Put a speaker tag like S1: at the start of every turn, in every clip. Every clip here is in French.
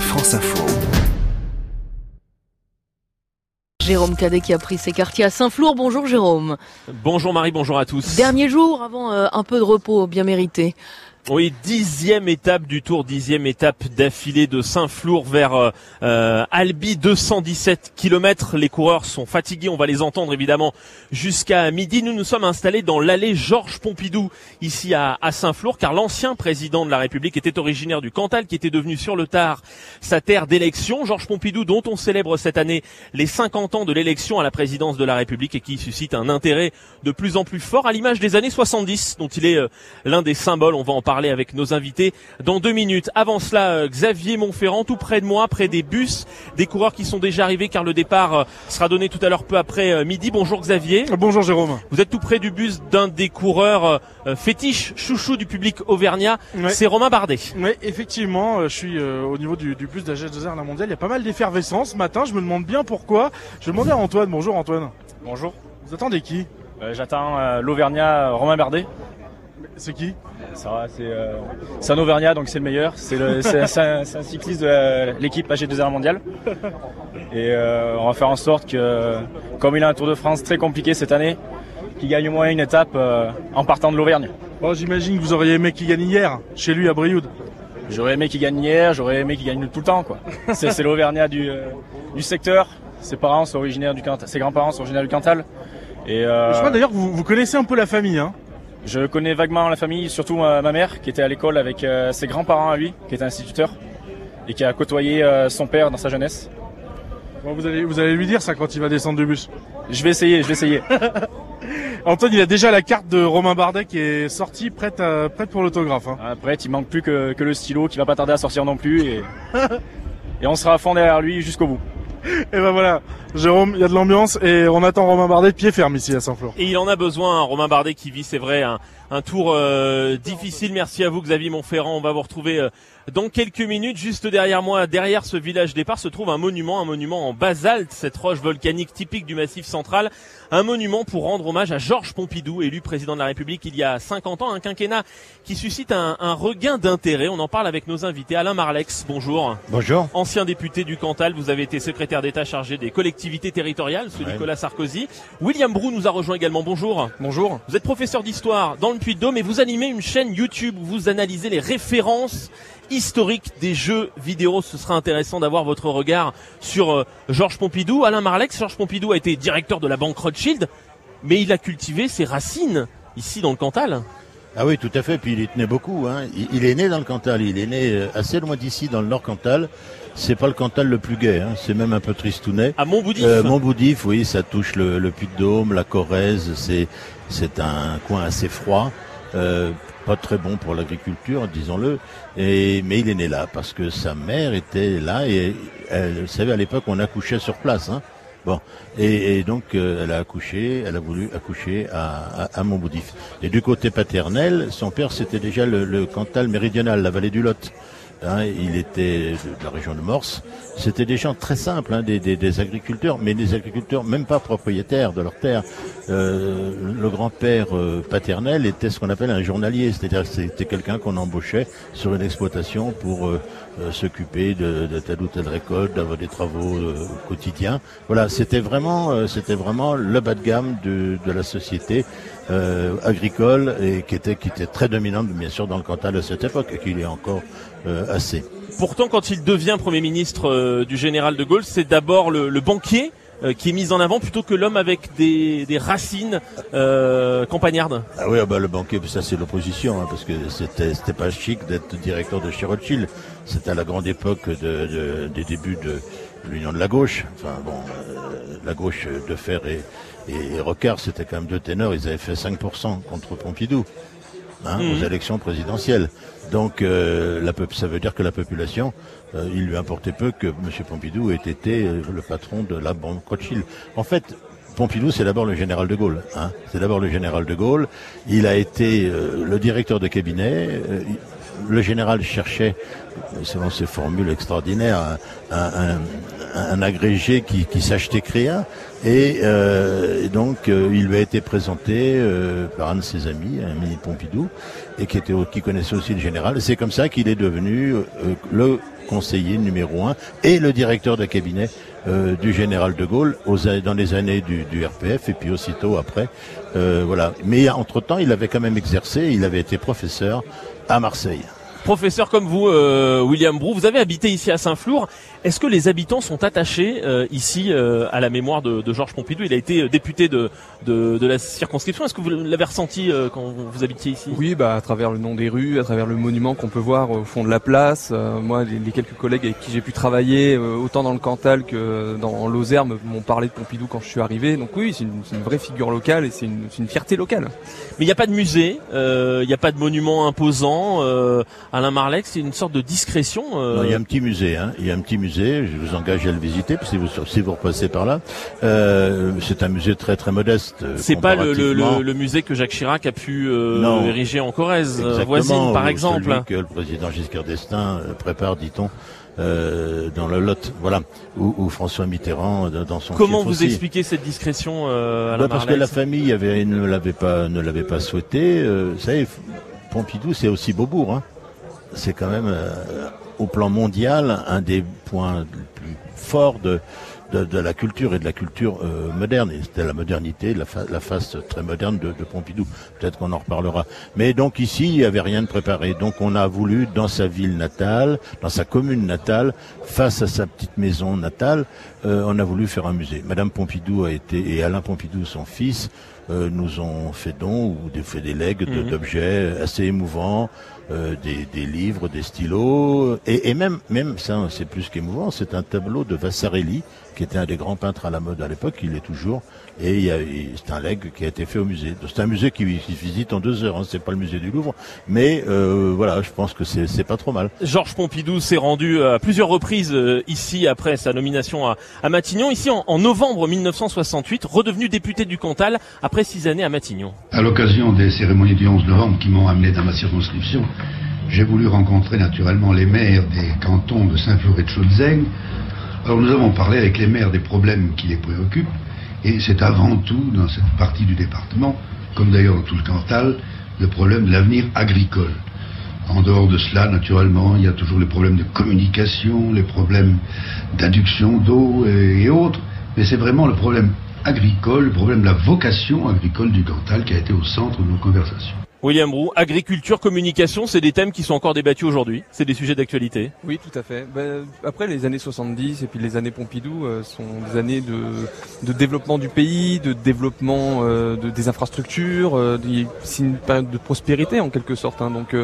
S1: France Info.
S2: Jérôme Cadet qui a pris ses quartiers à Saint-Flour. Bonjour Jérôme.
S3: Bonjour Marie, bonjour à tous.
S2: Dernier jour avant euh, un peu de repos bien mérité.
S3: Oui, dixième étape du Tour, dixième étape d'affilée de Saint-Flour vers euh, euh Albi, 217 km. Les coureurs sont fatigués, on va les entendre évidemment jusqu'à midi. Nous nous sommes installés dans l'allée Georges Pompidou, ici à, à Saint-Flour, car l'ancien président de la République était originaire du Cantal, qui était devenu sur le tard sa terre d'élection. Georges Pompidou, dont on célèbre cette année les 50 ans de l'élection à la présidence de la République et qui suscite un intérêt de plus en plus fort, à l'image des années 70, dont il est euh, l'un des symboles. On va en parler parler avec nos invités dans deux minutes. Avant cela, euh, Xavier Montferrand, tout près de moi, près des bus, des coureurs qui sont déjà arrivés car le départ euh, sera donné tout à l'heure peu après euh, midi. Bonjour Xavier.
S4: Bonjour Jérôme.
S3: Vous êtes tout près du bus d'un des coureurs fétiches, chouchou du public auvergnat. C'est Romain Bardet.
S4: Oui, effectivement, je suis au niveau du, bus de la G2R la mondiale. Il y a pas mal d'effervescence ce matin. Je me demande bien pourquoi. Je vais demander à Antoine. Bonjour Antoine.
S5: Bonjour.
S4: Vous attendez qui?
S5: J'attends l'Auvergnat Romain Bardet.
S4: C'est qui
S5: euh, c'est un Auvergnat, donc c'est le meilleur. C'est un, cycliste de l'équipe AG2R mondiale. Et euh, on va faire en sorte que, comme il a un Tour de France très compliqué cette année, qu'il gagne au moins une étape euh, en partant de l'Auvergne.
S4: Bon, J'imagine que vous auriez aimé qu'il gagne hier, chez lui à Brioude.
S5: J'aurais aimé qu'il gagne hier, j'aurais aimé qu'il gagne tout le temps. C'est l'Auvergnat du, secteur. Ses parents sont originaires du Cantal, ses grands-parents sont originaires du Cantal.
S4: Et Je crois d'ailleurs que vous, vous connaissez un peu la famille. Hein
S5: je connais vaguement la famille, surtout ma, mère qui était à l'école avec euh, ses grands-parents à lui, qui était instituteur et qui a côtoyé euh, son père dans sa jeunesse.
S4: vous, allez, vous allez lui dire ça quand il va descendre du bus
S5: Je vais essayer, je vais essayer.
S4: Antoine, il a déjà la carte de Romain Bardet qui est sortie, prête, prête pour l'autographe. Hein.
S5: Ah, prête, il manque plus que, le stylo qui va pas tarder à sortir non plus. Et, et on sera à fond derrière lui jusqu'au bout.
S4: Et ben voilà, Jérôme, il y a de l'ambiance et on attend Romain Bardet pied ferme ici à Saint-Flour.
S3: Et il en a besoin, Romain Bardet qui vit, c'est vrai, un, un tour euh, difficile. Merci à vous Xavier Montferrand. On va vous retrouver euh, dans quelques minutes. Juste derrière moi, derrière ce village départ, se trouve un monument, un monument en basalte, cette roche volcanique typique du Massif central. Un monument pour rendre hommage à Georges Pompidou, élu président de la République il y a 50 ans. Un quinquennat qui suscite un, un regain d'intérêt. On en parle avec nos invités. Alain Marlex, bonjour.
S6: Bonjour.
S3: Ancien député du Cantal, vous avez été secrétaire d'État chargé des collectivités territoriales sous Nicolas Sarkozy. William Brou nous a rejoint également. Bonjour.
S7: Bonjour.
S3: Vous êtes professeur d'histoire dans le Puy-de-Dôme et vous animez une chaîne YouTube où vous analysez les références historiques des jeux vidéo. Ce sera intéressant d'avoir votre regard sur euh, Georges Pompidou. Alain Marlex, Georges Pompidou a été directeur de la banque Rothschild, mais il a cultivé ses racines ici dans le Cantal.
S6: Ah oui, tout à fait. Puis il y tenait beaucoup. Hein. Il, est né dans le Cantal. Il est né euh, assez loin d'ici, dans le Nord Cantal. C'est pas le Cantal le plus gai. Hein. C'est même un peu tristounet.
S3: À Montboudif.
S6: Euh, Montboudif, oui, ça touche le, le Puy-de-Dôme, la Corrèze. C'est c'est un coin assez froid. Euh, pas très bon pour l'agriculture, disons-le. Et mais il est né là parce que sa mère était là et elle, vous savez à l'époque on accouchait sur place. Hein. Bon, et, donc euh, elle a accouché, elle a voulu accoucher à, à, à, Montboudif. Et du côté paternel, son père c'était déjà le, le, Cantal méridional, la vallée du Lot. Hein, il était de la région de Morse. C'était des gens très simples, hein, des, des, des, agriculteurs, mais des agriculteurs même pas propriétaires de leur terre. Euh, le grand-père euh, paternel était ce qu'on appelle un journalier, c'est-à-dire c'était quelqu'un qu'on embauchait sur une exploitation pour euh, euh, s'occuper de, de, telle ou telle récolte, d'avoir des travaux quotidiens. Voilà, c'était vraiment, c'était vraiment le bas de gamme de, de la société agricole et qui était, qui était très dominante bien sûr dans le Cantal à cette époque et qu'il est encore assez.
S3: Pourtant, quand il devient Premier ministre du général de Gaulle, c'est d'abord le, le banquier euh, qui est mise en avant plutôt que l'homme avec des, des racines euh, campagnardes.
S6: Ah oui, ah bah le banquier, ça c'est l'opposition, hein, parce que c'était c'était pas chic d'être directeur de chez Rothschild. C'était à la grande époque de, de, des débuts de l'union de la gauche. Enfin bon, euh, la gauche de Fer et, et, Rocard, c'était quand même deux ténors. Ils avaient fait 5% contre Pompidou. Hein, mmh. aux élections présidentielles. Donc euh, la, ça veut dire que la population euh, il lui importait peu que M. Pompidou ait été euh, le patron de la banque Rothschild. En fait, Pompidou, c'est d'abord le général de Gaulle. Hein. C'est d'abord le général de Gaulle. Il a été euh, le directeur de cabinet. le général cherchait, selon ses formules extraordinaires, un, agrégé qui, qui sache écrire. Et, donc, il lui a été présenté par un de ses amis, un mini Pompidou, et qui, était, qui connaissait aussi le général. C'est comme ça qu'il est devenu le conseiller numéro un et le directeur de cabinet euh, du général de Gaulle aux, dans les années du, RPF et puis aussitôt après. Euh, voilà. Mais entre-temps, il avait quand même exercé, il avait été professeur à Marseille
S3: professeur comme vous, euh, William Brou, vous avez habité ici à Saint-Flour. Est-ce que les habitants sont attachés euh, ici euh, à la mémoire de, Georges Pompidou? Il a été député de, de, la circonscription. Est-ce que vous l'avez ressenti quand vous habitiez ici?
S1: Oui, bah, à travers le nom des rues, à travers le monument qu'on peut voir au fond de la place. moi, les, quelques collègues avec qui j'ai pu travailler, autant dans le Cantal que dans Lozère, m'ont parlé de Pompidou quand je suis arrivé. Donc oui, c'est une, une, vraie figure locale et c'est une, une, fierté locale.
S3: Mais il n'y a pas de musée, il n'y a pas de monument imposant. Alain Marleix, c'est une sorte de discrétion.
S6: Euh. il y a un petit musée, hein. il y a un petit musée. Je vous engage à le visiter si vous si vous repassez par là. Euh, c'est un musée très très modeste. Euh,
S3: c'est pas le, le, le, musée que Jacques Chirac a pu euh, ériger en Corrèze, voisine par exemple.
S6: Celui que le président Giscard d'Estaing prépare, dit-on. Euh, dans le Lot, voilà, ou, François Mitterrand dans son.
S3: Comment vous expliquez cette discrétion euh,
S6: bah Parce que la famille avait, ne l'avait pas, ne l'avait pas souhaité. Vous savez, Pompidou, c'est aussi Beaubourg. Hein c'est quand même au plan mondial un des points les plus forts de, de, la culture et de la culture euh, moderne. Et c'était la modernité, la, la, face très moderne de, de Pompidou. Peut-être qu'on en reparlera. Mais donc ici, il n'y avait rien de préparé. Donc on a voulu, dans sa ville natale, dans sa commune natale, face à sa petite maison natale, euh, on a voulu faire un musée. Madame Pompidou a été, et Alain Pompidou, son fils, euh, nous ont fait don ou fait des legs mhm. d'objets assez émouvants, euh, des, des, livres, des stylos, et, et même, même ça, c'est plus qu'émouvant, c'est un tableau de Vassarelli, qui était un des grands peintres à la mode à l'époque, il est toujours, et c'est un leg qui a été fait au musée. C'est un musée qui, visite en deux heures, hein, c'est pas le musée du Louvre, mais euh, voilà, je pense que c'est pas trop mal.
S3: Georges Pompidou s'est rendu à plusieurs reprises euh, ici après sa nomination à, à Matignon, ici en, en, novembre 1968, redevenu député du Cantal après six années à Matignon.
S7: À l'occasion des cérémonies du 11 novembre qui m'ont amené dans ma circonscription, j'ai voulu rencontrer naturellement les maires des cantons de Saint-Flour et de Chaudzeng. Alors nous avons parlé avec les maires des problèmes qui les préoccupent, et c'est avant tout dans cette partie du département, comme d'ailleurs dans tout le Cantal, le problème de l'avenir agricole. En dehors de cela, naturellement, il y a toujours les problèmes de communication, les problèmes d'induction d'eau et, autres, mais c'est vraiment le problème agricole, le problème de la vocation agricole du Cantal qui a été au centre de nos conversations.
S3: William Roux, agriculture, communication, c'est des thèmes qui sont encore débattus aujourd'hui, c'est des sujets d'actualité.
S1: Oui, tout à fait. Ben, après les années 70 et puis les années Pompidou euh, sont des années de, de, développement du pays, de développement euh, de, des infrastructures, euh, c'est une période de prospérité en quelque sorte. Hein. donc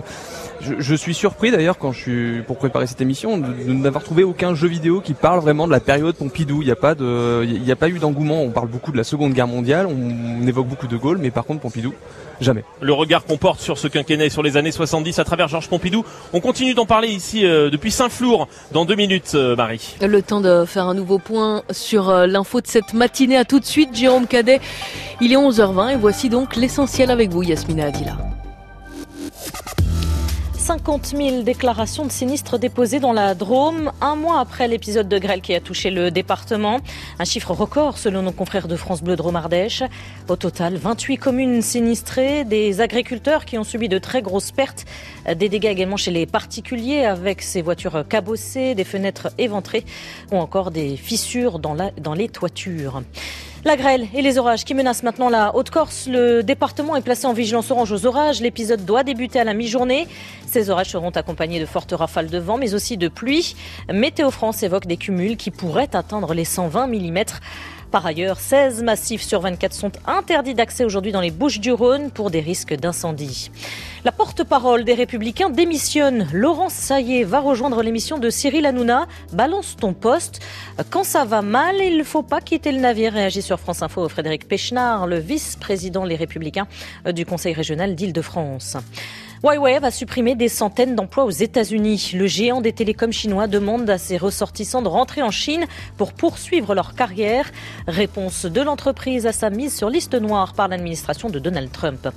S1: je, je, suis surpris d'ailleurs quand je suis pour préparer cette émission de, de n'avoir trouvé aucun jeu vidéo qui parle vraiment de la période Pompidou. Il n'y a pas de, il n'y a pas eu d'engouement. On parle beaucoup de la Seconde Guerre mondiale, on, on évoque beaucoup de Gaulle, mais par contre Pompidou jamais.
S3: Le regard qu'on porte sur ce quinquennat et sur les années 70 à travers Georges Pompidou. On continue d'en parler ici euh, depuis Saint-Flour dans deux minutes, euh, Marie.
S2: Le temps de faire un nouveau point sur euh, l'info de cette matinée. À tout de suite, Jérôme Cadet. Il est 11h20 et voici donc l'essentiel avec vous, Yasmina Adila.
S8: 50 000 déclarations de sinistres déposées dans la Drôme, un mois après l'épisode de grêle qui a touché le département. Un chiffre record selon nos confrères de France Bleu Drôme Ardèche. Au total, 28 communes sinistrées, des agriculteurs qui ont subi de très grosses pertes, des dégâts également chez les particuliers avec ces voitures cabossées, des fenêtres éventrées ou encore des fissures dans, la, dans les toitures. La grêle et les orages qui menacent maintenant la Haute-Corse. Le département est placé en vigilance orange aux orages. L'épisode doit débuter à la mi-journée. Ces orages seront accompagnés de fortes rafales de vent, mais aussi de pluie. Météo France évoque des cumuls qui pourraient atteindre les 120 mm. Par ailleurs, 16 massifs sur 24 sont interdits d'accès aujourd'hui dans les Bouches du Rhône pour des risques d'incendie. La porte-parole des Républicains démissionne. Laurence Saillé va rejoindre l'émission de Cyril Hanouna. Balance ton poste. Quand ça va mal, il ne faut pas quitter le navire. Réagit sur France Info Frédéric Pechnard, le vice-président Les Républicains du Conseil régional d'Île-de-France. Huawei va supprimer des centaines d'emplois aux États-Unis. Le géant des télécoms chinois demande à ses ressortissants de rentrer en Chine pour poursuivre leur carrière. Réponse de l'entreprise à sa mise sur liste noire par l'administration de Donald Trump.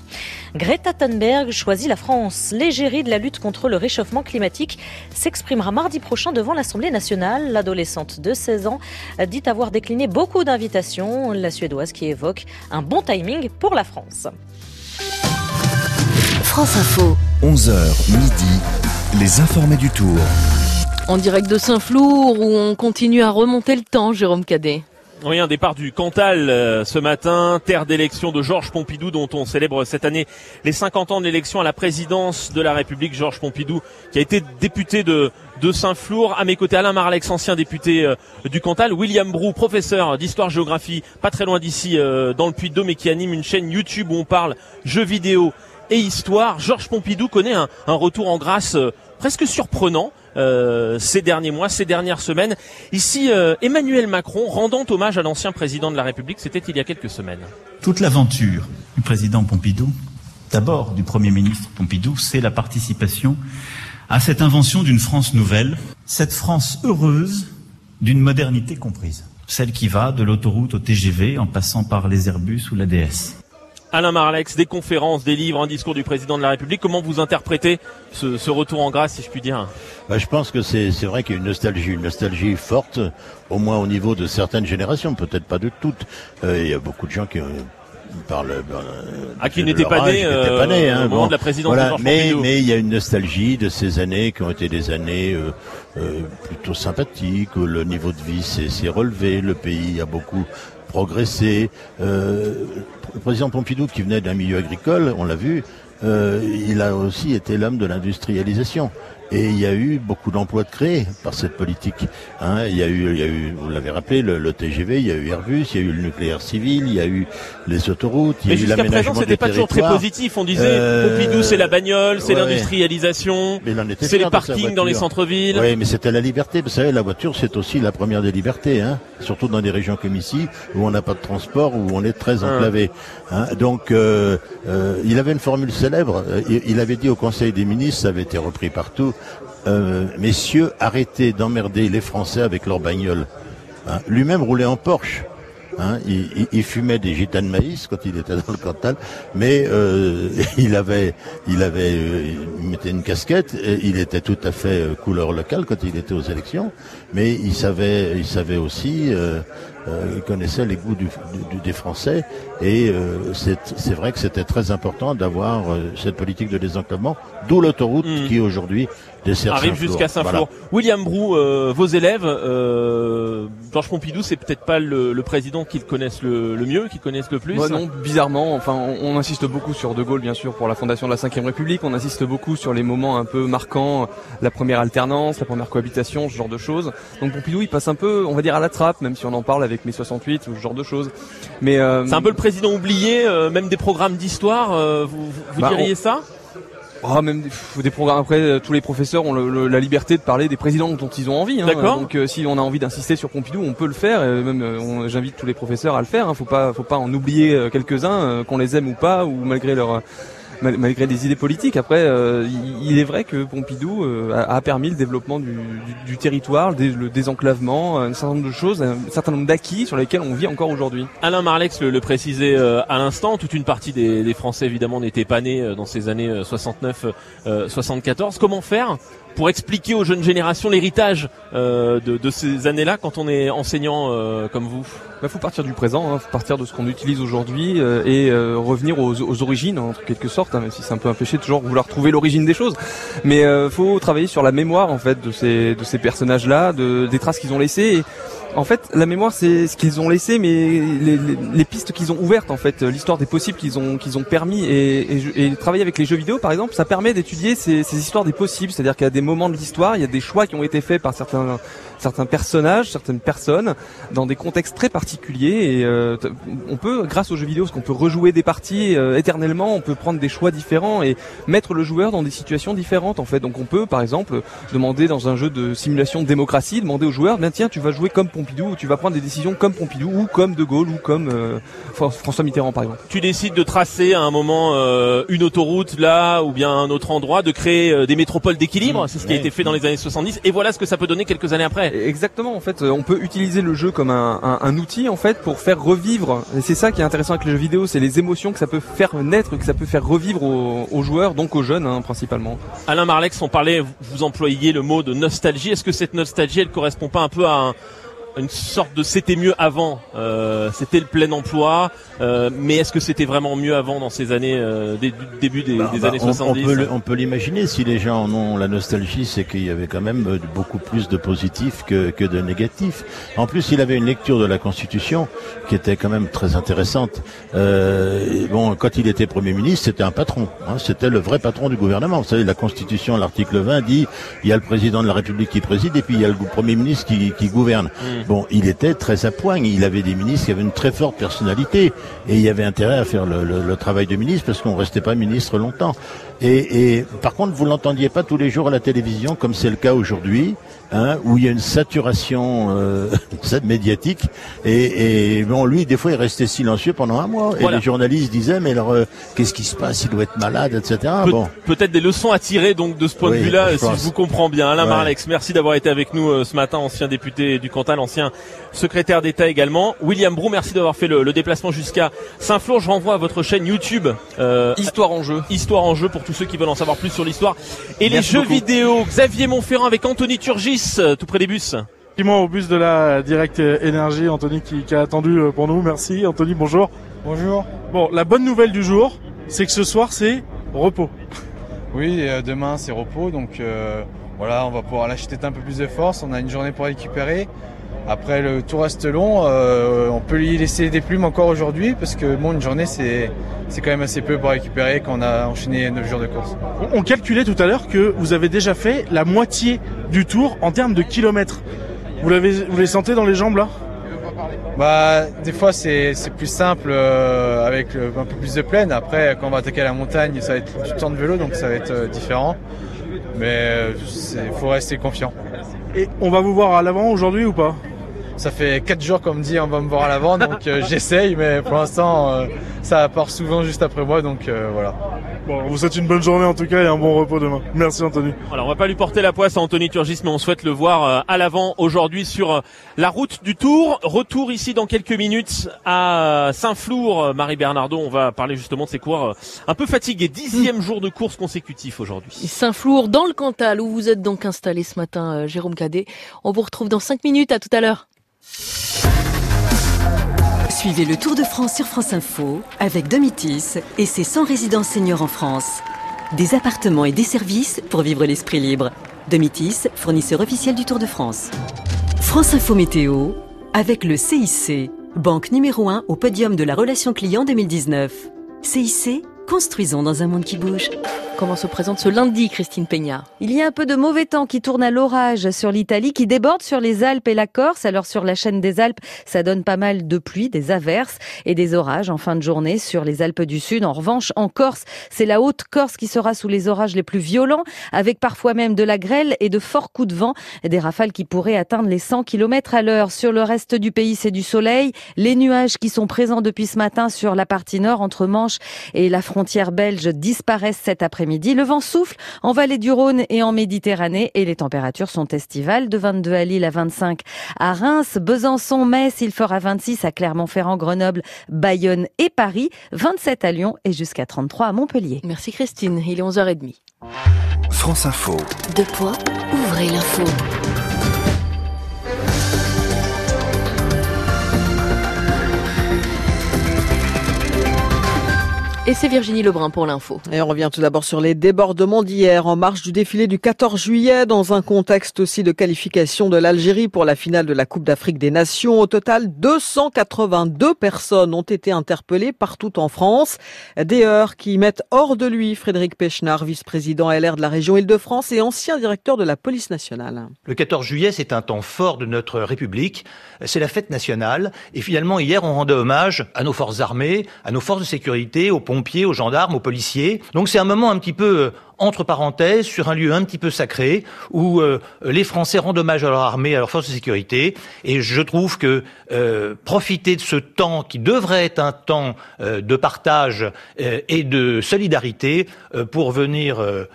S8: Greta Thunberg choisit la France. L'égérie de la lutte contre le réchauffement climatique s'exprimera mardi prochain devant l'Assemblée nationale. L'adolescente de 16 ans dit avoir décliné beaucoup d'invitations. La Suédoise qui évoque un bon timing pour la France.
S9: France Info. 11h midi, les informés du tour.
S2: En direct de Saint-Flour où on continue à remonter le temps, Jérôme Cadet.
S3: Oui, un départ du Cantal euh, ce matin, terre d'élection de Georges Pompidou dont on célèbre cette année les 50 ans de l'élection à la présidence de la République. Georges Pompidou qui a été député de, Saint-Flour. À mes côtés, Alain Marlex, ancien député euh, du Cantal. William Brou, professeur d'histoire-géographie, pas très loin d'ici euh, dans le Puy-de-Dôme et qui anime une chaîne YouTube où on parle jeux vidéo et histoire. Georges Pompidou connaît un, un retour en grâce presque surprenant. Euh, ces derniers mois, ces dernières semaines. Ici, euh, Emmanuel Macron rendant hommage à l'ancien président de la République, c'était il y a quelques semaines.
S9: Toute l'aventure du président Pompidou, d'abord du Premier ministre Pompidou, c'est la participation à cette invention d'une France nouvelle, cette France heureuse d'une modernité comprise, celle qui va de l'autoroute au TGV en passant par les Airbus ou la DS.
S3: Alain Marlex, des conférences, des livres, un discours du président de la République. Comment vous interprétez ce, ce retour en grâce, si je puis dire
S6: bah, Je pense que c'est vrai qu'il y a une nostalgie, une nostalgie forte, au moins au niveau de certaines générations, peut-être pas de toutes. Euh, il y a beaucoup de gens qui parlent... Euh,
S3: ah, qui n'étaient pas, nés, euh, pas nés hein, au moment bon, de la présidence
S6: voilà,
S3: de
S6: mais, mais il y a une nostalgie de ces années qui ont été des années euh, euh, plutôt sympathiques, où le niveau de vie s'est relevé, le pays a beaucoup progressé. Euh, le président Pompidou, qui venait d'un milieu agricole, on l'a vu, euh, il a aussi été l'homme de l'industrialisation. Et il y a eu beaucoup d'emplois de créés par cette politique. Hein, il y a eu, il y a eu, vous l'avez rappelé, le, le, TGV, il y a eu Airbus, il y a eu le nucléaire civil, il y a eu les autoroutes, il y
S3: Mais
S6: a eu
S3: jusqu'à présent, c'était pas toujours très positif. On disait, euh, Pompidou, c'est la bagnole, c'est
S6: ouais,
S3: l'industrialisation, c'est les parkings dans les centres-villes.
S6: Oui, mais c'était la liberté. Vous savez, la voiture, c'est aussi la première des libertés, hein, surtout dans des régions comme ici, où on n'a pas de transport, où on est très enclavé. Hein. Donc, euh, euh, il avait une formule célèbre. Il, il avait dit au Conseil des ministres, ça avait été repris partout, euh, messieurs, arrêtez d'emmerder les Français avec leur bagnole. Hein. Lui-même roulait en Porsche. Hein. Il, il, il, fumait des gitanes de maïs quand il était dans le Cantal, mais euh, il avait, il avait, euh, il mettait une casquette. Et il était tout à fait couleur locale quand il était aux élections, mais il savait, il savait aussi. Euh, il connaissait les goûts du, du, des Français et c'est vrai que c'était très important d'avoir cette politique de désenclavement, d'où l'autoroute mmh. qui aujourd'hui
S3: arrive jusqu'à Saint-Flour. Voilà. William Brou, euh, vos élèves, euh, Georges Pompidou, c'est peut-être pas le, le président qu'ils connaissent le, le, mieux, qu'ils connaissent le plus.
S1: Ouais, non, bizarrement. Enfin, on, on, insiste beaucoup sur De Gaulle, bien sûr, pour la fondation de la Ve République. On insiste beaucoup sur les moments un peu marquants, la première alternance, la première cohabitation, ce genre de choses. Donc Pompidou, il passe un peu, on va dire, à la trappe, même si on en parle avec mai 68 ou ce genre de choses. Mais euh,
S3: c'est un peu le président oublié, euh, même des programmes d'histoire. Euh, vous, vous
S1: bah,
S3: diriez
S1: on...
S3: ça?
S1: Oh, même des, des, programmes après, euh, tous les professeurs ont le, le, la liberté de parler des présidents dont ils ont envie. Hein.
S3: D'accord.
S1: Donc euh, si on a envie d'insister sur Pompidou, on peut le faire. Et même euh, j'invite tous les professeurs à le faire. Hein. Faut pas, faut pas en oublier quelques-uns, qu'on les aime ou pas, ou malgré leur malgré des idées politiques. Après, euh, il est vrai que Pompidou euh, a, permis le développement du, territoire, le, désenclavement, un certain nombre de choses, un certain nombre d'acquis sur lesquels on vit encore aujourd'hui.
S3: Alain Marlex le, le précisait euh, à l'instant, toute une partie des, des Français évidemment n'étaient pas nés dans ces années 69-74. Comment faire pour expliquer aux jeunes générations l'héritage euh, de, de, ces années-là quand on est enseignant euh, comme vous
S1: Il bah, faut partir du présent, hein, faut partir de ce qu'on utilise aujourd'hui euh, et revenir aux, aux, origines en quelque sorte, hein, même si c'est un peu un péché de toujours vouloir trouver l'origine des choses. Mais il faut travailler sur la mémoire en fait de ces, de ces personnages-là, de, des traces qu'ils ont laissées. En fait, la mémoire, c'est ce qu'ils ont laissé, mais les, pistes qu'ils ont ouvertes, en fait, l'histoire des possibles qu'ils ont qu'ils ont permis, et, et, travailler avec les jeux vidéo, par exemple, ça permet d'étudier ces, ces, histoires des possibles. C'est-à-dire qu'il y a des moments de l'histoire, il y a des choix qui ont été faits par certains certains personnages, certaines personnes, dans des contextes très particuliers. Et euh, on peut, grâce aux jeux vidéo, parce qu'on peut rejouer des parties euh, éternellement, on peut prendre des choix différents et mettre le joueur dans des situations différentes, en fait. Donc on peut, par exemple, demander dans un jeu de simulation de démocratie, demander au joueur, bien tiens, tu vas jouer comme Pompidou, ou tu vas prendre des décisions comme Pompidou, ou comme De Gaulle, ou comme euh, François Mitterrand, par exemple.
S3: Tu décides de tracer à un moment euh, une autoroute là, ou bien un autre endroit, de créer euh, des métropoles d'équilibre. Mmh, C'est ce qui ouais. a été fait dans les années 70. Et voilà ce que ça peut donner quelques années après.
S1: Exactement. En fait, on peut utiliser le jeu comme un, un, un outil en fait pour faire revivre. Et c'est ça qui est intéressant avec les jeux vidéo, c'est les émotions que ça peut faire naître, que ça peut faire revivre aux, aux joueurs, donc aux jeunes hein, principalement.
S3: Alain Marlex, on parlait, vous employiez le mot de nostalgie. Est-ce que cette nostalgie, elle correspond pas un peu à un une sorte de c'était mieux avant. Euh, c'était le plein emploi, euh, mais est-ce que c'était vraiment mieux avant dans ces années, euh, des, début des,
S6: Bah,
S3: des
S6: bah,
S3: années
S6: on-
S3: 70
S6: On, peut, l'imaginer si les gens en ont la nostalgie, c'est qu'il y avait quand même euh, beaucoup plus de positifs que, que de négatifs. En plus, il avait une lecture de la Constitution qui était quand même très intéressante. Euh, bon, quand il était Premier ministre, c'était un patron. hein, c'était le vrai patron du gouvernement. Vous savez, la Constitution, l'article 20 dit il y a le président de la République qui préside et puis il y a le Premier ministre qui, qui gouverne. Bon, il était très à poigne. Il avait des ministres qui avaient une très forte personnalité et il y avait intérêt à faire le, travail de ministre parce qu'on restait pas ministre longtemps. Et, et par contre, vous l'entendiez pas tous les jours à la télévision comme c'est le cas aujourd'hui, hein, où il y a une saturation euh, médiatique. Et, et bon, lui, des fois, il restait silencieux pendant un mois.
S3: Voilà.
S6: Et les journalistes disaient mais alors euh, qu'est-ce qui se passe? Il doit être malade, etc. Bon.
S3: Peut-être des leçons à tirer donc de ce point
S6: Oui,
S3: de vue-là, si je vous comprends bien. Alain
S6: Ouais.
S3: Marlex, merci d'avoir été avec nous euh, ce matin, ancien député du Cantal, ancien secrétaire d'État également. William Brou, merci d'avoir fait le, le déplacement jusqu'à Saint-Flour. Je renvoie à votre chaîne YouTube. euh,
S1: Histoire en jeu.
S3: Histoire en jeu pour tous ceux qui veulent en savoir plus sur l'histoire et les jeux
S1: beaucoup.
S3: vidéo. Xavier Montferrand avec Anthony Turgis, euh, tout près des bus.
S4: Effectivement, au bus de la Direct Énergie, Anthony qui, qui a attendu euh, pour nous. Merci, Anthony. Bonjour.
S10: Bonjour.
S4: Bon, la bonne nouvelle du jour, c'est que ce soir, c'est repos.
S10: Oui, euh, demain c'est repos, donc euh, voilà, on va pouvoir lâcher peut-être un peu plus de force. On a une journée pour récupérer. Après, le tout reste long. euh, on peut lui laisser des plumes encore aujourd'hui, parce que bon, une journée c'est c'est quand même assez peu pour récupérer quand on a enchaîné 9 jours de course.
S4: On, calculait tout à l'heure que vous avez déjà fait la moitié du tour en termes de kilomètres. Vous, l'avez, vous les sentez dans les jambes là?
S10: Bah, des fois c'est c'est plus simple euh, avec un peu plus de plaine. Après, quand on va attaquer la montagne, ça va être du temps de vélo, donc ça va être euh, différent. Mais il faut rester confiant.
S4: Et on va vous voir à l'avant aujourd'hui ou pas?
S10: Ça fait 4 jours qu'on me dit on va me voir à l'avant, donc euh, j'essaye, mais pour l'instant euh, ça part souvent juste après moi, donc euh, voilà.
S4: Bon, on vous souhaite une bonne journée en tout cas et un bon repos demain. Merci Anthony.
S3: Alors on va pas lui porter la poisse à Anthony Turgis, mais on souhaite le voir euh, à l'avant aujourd'hui sur euh, la route du Tour. Retour ici dans quelques minutes à Saint-Flour. Euh, Marie Bernardo, on va parler justement de ces coureurs un peu fatigués. Dixième jour de course consécutif aujourd'hui.
S2: Saint-Flour, dans le Cantal, où vous êtes donc installé ce matin, euh, Jérôme Cadet. On vous retrouve dans 5 minutes. À tout à l'heure.
S11: Suivez le Tour de France sur France Info avec Domitis et ses 100 résidences seniors en France. Des appartements et des services pour vivre l'esprit libre. Domitis, fournisseur officiel du Tour de France. France Info Météo avec le CIC, banque numéro 1 au podium de la relation client 2019. CIC, construisons dans un monde qui bouge.
S2: Comment se présente ce lundi, Christine Peña
S12: Il y a un peu de mauvais temps qui tourne à l'orage sur l'Italie, qui déborde sur les Alpes et la Corse. Alors sur la chaîne des Alpes, ça donne pas mal de pluie, des averses et des orages en fin de journée sur les Alpes du Sud. En revanche, en Corse, c'est la haute Corse qui sera sous les orages les plus violents, avec parfois même de la grêle et de forts coups de vent, des rafales qui pourraient atteindre les 100 km à l'heure. Sur le reste du pays, c'est du soleil. Les nuages qui sont présents depuis ce matin sur la partie nord, entre Manche et la frontière belge, disparaissent cet après-midi. Le vent souffle en vallée du Rhône et en Méditerranée et les températures sont estivales de 22 à Lille à 25 à Reims, Besançon, Metz, il fera 26 à Clermont-Ferrand, Grenoble, Bayonne et Paris, 27 à Lyon et jusqu'à 33 à Montpellier.
S2: Merci Christine, il est 11h30.
S13: France Info.
S14: Deux points, ouvrez l'info?
S2: Et c'est Virginie Lebrun pour l'info.
S15: Et on revient tout d'abord sur les débordements d'hier en marge du défilé du 14 juillet dans un contexte aussi de qualification de l'Algérie pour la finale de la Coupe d'Afrique des Nations. Au total, 282 personnes ont été interpellées partout en France. Des heures qui mettent hors de lui Frédéric Pechnard, vice-président LR de la région Île-de-France et ancien directeur de la police nationale.
S16: Le 14 juillet, c'est un temps fort de notre République. C'est la fête nationale. Et finalement, hier, on rendait hommage à nos forces armées, à nos forces de sécurité, aux pompiers, aux gendarmes, aux policiers. Donc c'est un moment un petit peu euh, entre parenthèses, sur un lieu un petit peu sacré, où euh, les Français rendent hommage à leur armée, à leurs forces de sécurité. Et je trouve que euh, profiter de ce temps qui devrait être un temps euh, de partage euh, et de solidarité euh, pour venir euh,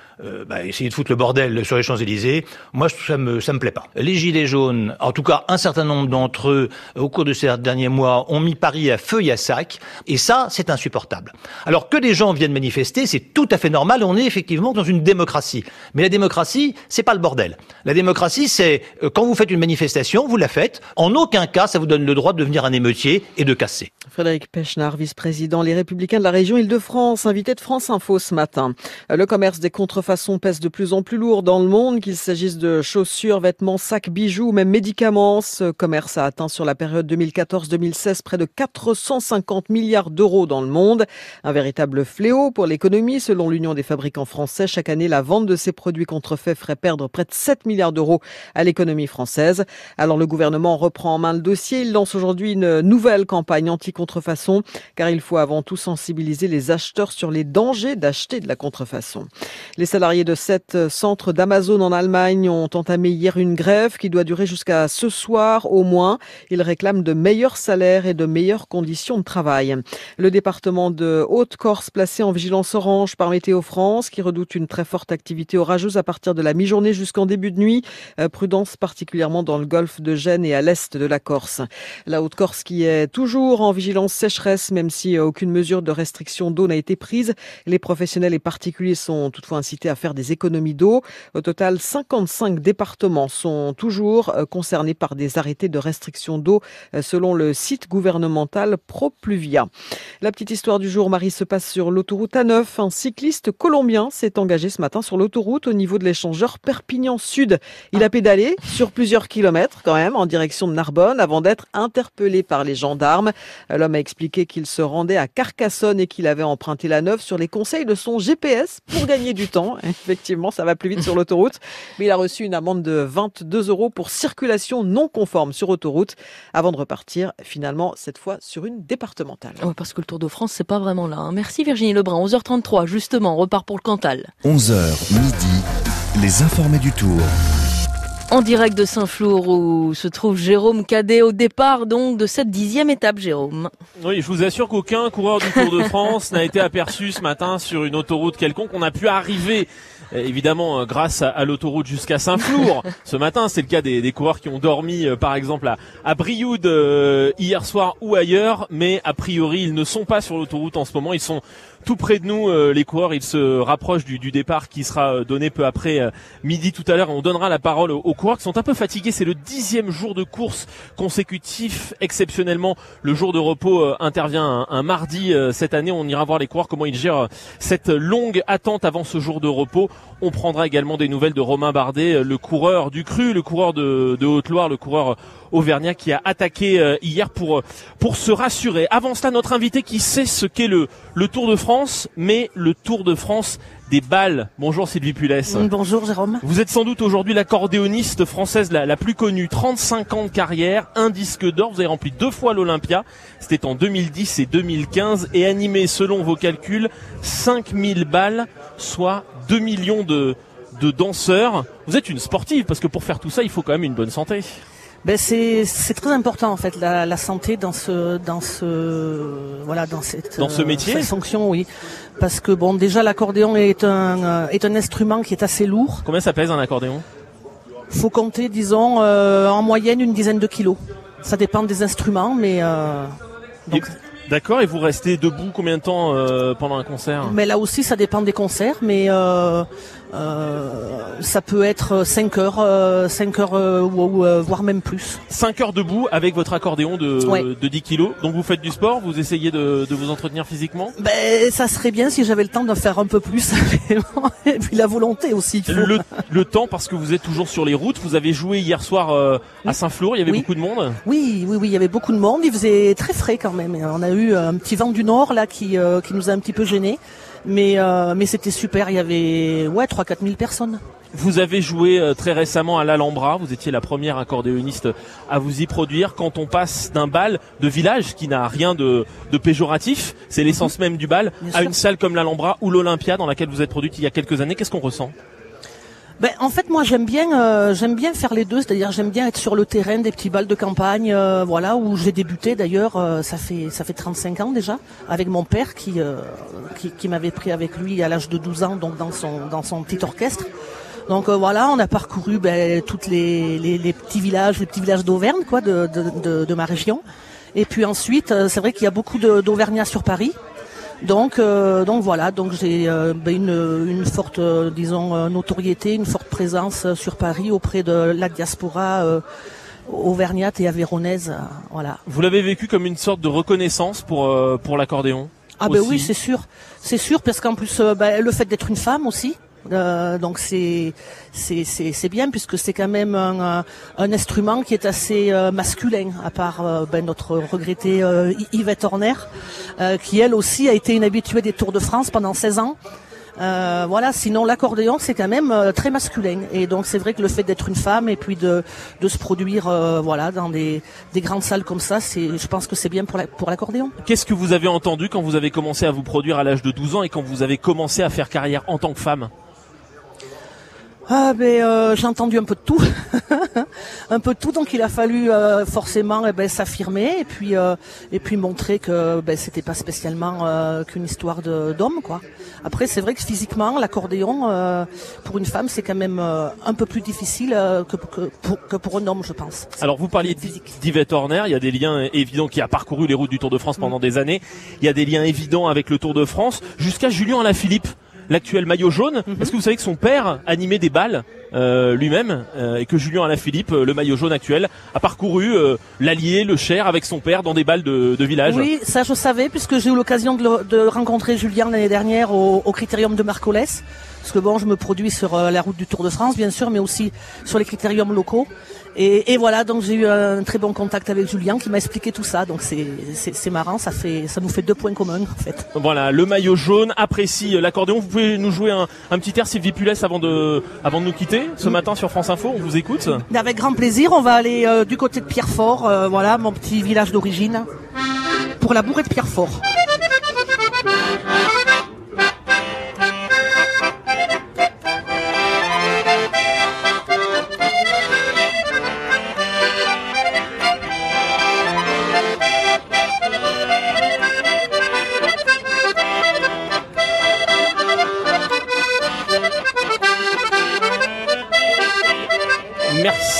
S16: bah, essayer de foutre le bordel sur les Champs-Élysées, moi ça me ça me plaît pas. Les gilets jaunes, en tout cas un certain nombre d'entre eux, au cours de ces derniers mois, ont mis Paris à feu et à sac, et ça c'est insupportable. Alors que des gens viennent manifester, c'est tout à fait normal. On est effectivement dans une démocratie. Mais la démocratie, c'est pas le bordel. La démocratie, c'est euh, quand vous faites une manifestation, vous la faites. En aucun cas, ça vous donne le droit de devenir un émeutier et de casser.
S15: Frédéric Pechnard, vice-président Les Républicains de la région Île-de-France, invité de France Info ce matin. Le commerce des contrefaçons pèse de plus en plus lourd dans le monde, qu'il s'agisse de chaussures, vêtements, sacs, bijoux ou même médicaments. Ce commerce a atteint sur la période 2014-2016 près de 450 milliards d'euros dans le monde. Un véritable fléau pour l'économie. Selon l'Union des fabricants français, chaque année, la vente de ces produits contrefaits ferait perdre près de 7 milliards d'euros à l'économie française. Alors le gouvernement reprend en main le dossier. Il lance aujourd'hui une nouvelle campagne anti-contrefaçon, car il faut avant tout sensibiliser les acheteurs sur les dangers d'acheter de la contrefaçon. Les salariés de sept centres d'Amazon en Allemagne ont entamé hier une grève qui doit durer jusqu'à ce soir au moins. Ils réclament de meilleurs salaires et de meilleures conditions de travail. Le département de Haute-Corse placé en vigilance orange par Météo France qui redoute une très forte activité orageuse à partir de la mi-journée jusqu'en début de nuit. Euh, prudence particulièrement dans le golfe de Gênes et à l'est de la Corse. La Haute-Corse qui est toujours en vigilance sécheresse même si aucune mesure de restriction d'eau n'a été prise. Les professionnels et particuliers sont toutefois incités à faire des économies d'eau. Au total, 55 départements sont toujours euh, concernés par des arrêtés de restriction d'eau euh, selon le site gouvernemental ProPluvia. La petite histoire du jour, Marie, se passe sur l'autoroute A9. Un cycliste colombien s'est engagé ce matin sur l'autoroute au niveau de l'échangeur Perpignan Sud. Il a pédalé sur plusieurs kilomètres quand même en direction de Narbonne avant d'être interpellé par les gendarmes. L'homme a expliqué qu'il se rendait à Carcassonne et qu'il avait emprunté la 9 sur les conseils de son GPS pour gagner du temps. Effectivement, ça va plus vite sur l'autoroute. Mais il a reçu une amende de 22 euros pour circulation non conforme sur autoroute avant de repartir finalement cette fois sur une départementale.
S2: Ouais, parce que le Tour de France, c'est pas vraiment là. hein. Merci Virginie Lebrun. 11h33, justement, repart pour le Cantal.
S13: 11h midi, les informés du Tour.
S2: En direct de Saint-Flour où se trouve Jérôme Cadet au départ donc de cette dixième étape, Jérôme.
S3: Oui, je vous assure qu'aucun coureur du Tour de France n'a été aperçu ce matin sur une autoroute quelconque. On a pu arriver euh, évidemment euh, grâce à, l'autoroute jusqu'à Saint-Flour ce matin. C'est le cas des, des coureurs qui ont dormi euh, par exemple à, à Brioude euh, hier soir ou ailleurs, mais a priori ils ne sont pas sur l'autoroute en ce moment. Ils sont tout près de nous, euh, les coureurs. Ils se rapprochent du, du départ qui sera euh, donné peu après euh, midi tout à l'heure. On donnera la parole aux, aux coureurs qui sont un peu fatigués. C'est le dixième jour de course consécutif. Exceptionnellement, le jour de repos intervient un, un mardi cette année. On ira voir les coureurs comment ils gèrent cette longue attente avant ce jour de repos. On prendra également des nouvelles de Romain Bardet, le coureur du cru, le coureur de, de Haute-Loire, le coureur auvergnat qui a attaqué hier pour pour se rassurer. Avant cela, notre invité qui sait ce qu'est le le Tour de France, mais le Tour de France des balles. Bonjour Sylvie Pulès.
S17: Bonjour Jérôme.
S3: Vous êtes sans doute aujourd'hui l'accordéoniste française la, la plus connue. 35 ans de carrière, un disque d'or. Vous avez rempli deux fois l'Olympia. C'était en 2010 et 2015 et animé selon vos calculs 5000 balles, soit 2 millions de de danseurs. Vous êtes une sportive parce que pour faire tout ça, il faut quand même une bonne santé.
S17: Ben c'est c'est très important en fait la, la santé dans ce dans ce voilà dans cette
S3: Dans ce métier
S17: cette fonction oui. Parce que bon déjà l'accordéon est un euh, est un instrument qui est assez lourd.
S3: Combien ça pèse un accordéon?
S17: Faut compter disons euh, en moyenne une dizaine de kilos. Ça dépend des instruments mais euh, donc,
S3: D'accord, et vous restez debout combien de temps euh, pendant un concert?
S17: Mais là aussi ça dépend des concerts mais euh, euh, ça peut être 5 heures euh, 5 heures euh, ou, euh, voire même plus
S3: 5 heures debout avec votre accordéon de,
S17: Ouais.
S3: de 10 kilos. Donc vous faites du sport, vous essayez de, de vous entretenir physiquement?
S17: Ben, ça serait bien si j'avais le temps d'en faire un peu plus. Et puis la volonté aussi.
S3: le, le temps parce que vous êtes toujours sur les routes. Vous avez joué hier soir euh, à Saint-Flour, il y avait
S17: Oui.
S3: beaucoup de monde?
S17: Oui, oui, oui, il y avait beaucoup de monde. Il faisait très frais quand même. On a eu un petit vent du nord là qui, euh, qui nous a un petit peu gênés. Mais, euh, mais c'était super. Il y avait ouais 3-4 000 personnes.
S3: Vous avez joué euh, très récemment à l'Alhambra, vous étiez la première accordéoniste à vous y produire. Quand on passe d'un bal de village qui n'a rien de, de péjoratif, c'est l'essence même du bal,
S17: Bien
S3: à
S17: sûr.
S3: une salle comme l'Alhambra ou l'Olympia dans laquelle vous êtes produite il y a quelques années, qu'est-ce qu'on ressent?
S17: Ben, en fait, moi, j'aime bien, euh, j'aime bien faire les deux. C'est-à-dire, j'aime bien être sur le terrain des petits balles de campagne, euh, voilà, où j'ai débuté. D'ailleurs, euh, ça fait ça fait 35 ans déjà, avec mon père qui euh, qui, qui m'avait pris avec lui à l'âge de 12 ans, donc dans son dans son petit orchestre. Donc euh, voilà, on a parcouru ben, toutes les, les, les petits villages, les petits villages d'Auvergne, quoi, de, de, de, de ma région. Et puis ensuite, euh, c'est vrai qu'il y a beaucoup d'Auvergnats sur Paris. Donc, euh, donc voilà, donc j'ai euh, ben, une, une forte, euh, disons, notoriété, une forte présence sur Paris auprès de la diaspora auvergnate et avéronaise. voilà.
S3: Vous l'avez vécu comme une sorte de reconnaissance pour pour l'accordéon
S17: Ah ben oui, c'est sûr, c'est sûr, parce qu'en plus, ben, le fait d'être une femme aussi. Euh, donc c'est c'est bien puisque c'est quand même un, un, instrument qui est assez euh, masculin à part euh, ben, notre regretté Yvette Horner qui elle aussi a été une des Tours de France pendant 16 ans. voilà, sinon l'accordéon c'est quand même très masculin et donc c'est vrai que le fait d'être une femme et puis de, de se produire voilà dans des, des grandes salles comme ça, c'est je pense que c'est bien pour la, pour l'accordéon.
S3: Qu'est-ce que vous avez entendu quand vous avez commencé à vous produire à l'âge de 12 ans et quand vous avez commencé à faire carrière en tant que femme?
S17: Ah ben euh, j'ai entendu un peu de tout, un peu de tout. Donc il a fallu euh, forcément eh ben, s'affirmer et puis euh, et puis montrer que ben, c'était pas spécialement qu'une histoire d'homme quoi. Après c'est vrai que physiquement l'accordéon pour une femme c'est quand même un peu plus difficile que, pour, que, pour, un homme je pense.
S3: Alors vous parliez d'Yvette Horner, il y a des liens évidents qui a parcouru les routes du Tour de France pendant mm. des années. Il y a des liens évidents avec le Tour de France jusqu'à Julien Alaphilippe l'actuel maillot jaune. Mhm. Est-ce que vous savez que son père animait des balles euh, lui-même euh, et que Julien Alaphilippe, euh, le maillot jaune actuel, a parcouru l'Allier, le Cher avec son père dans des balles de, de village
S17: Oui, ça je savais puisque j'ai eu l'occasion de, rencontrer Julien l'année dernière au, au Critérium de Marcolès. Parce que bon, je me produis sur la route du Tour de France, bien sûr, mais aussi sur les critériums locaux. Et, voilà, donc j'ai eu un très bon contact avec Julien qui m'a expliqué tout ça. Donc c'est marrant, ça fait ça nous fait deux points communs en fait.
S3: Voilà, le maillot jaune apprécie l'accordéon. Vous pouvez nous jouer un, petit air Sylvie Pulès avant de avant de nous quitter ce matin sur France Info. On vous écoute.
S17: Avec grand plaisir. On va aller euh, du côté de Pierrefort, euh, voilà mon petit village d'origine, pour la bourrée de Pierrefort.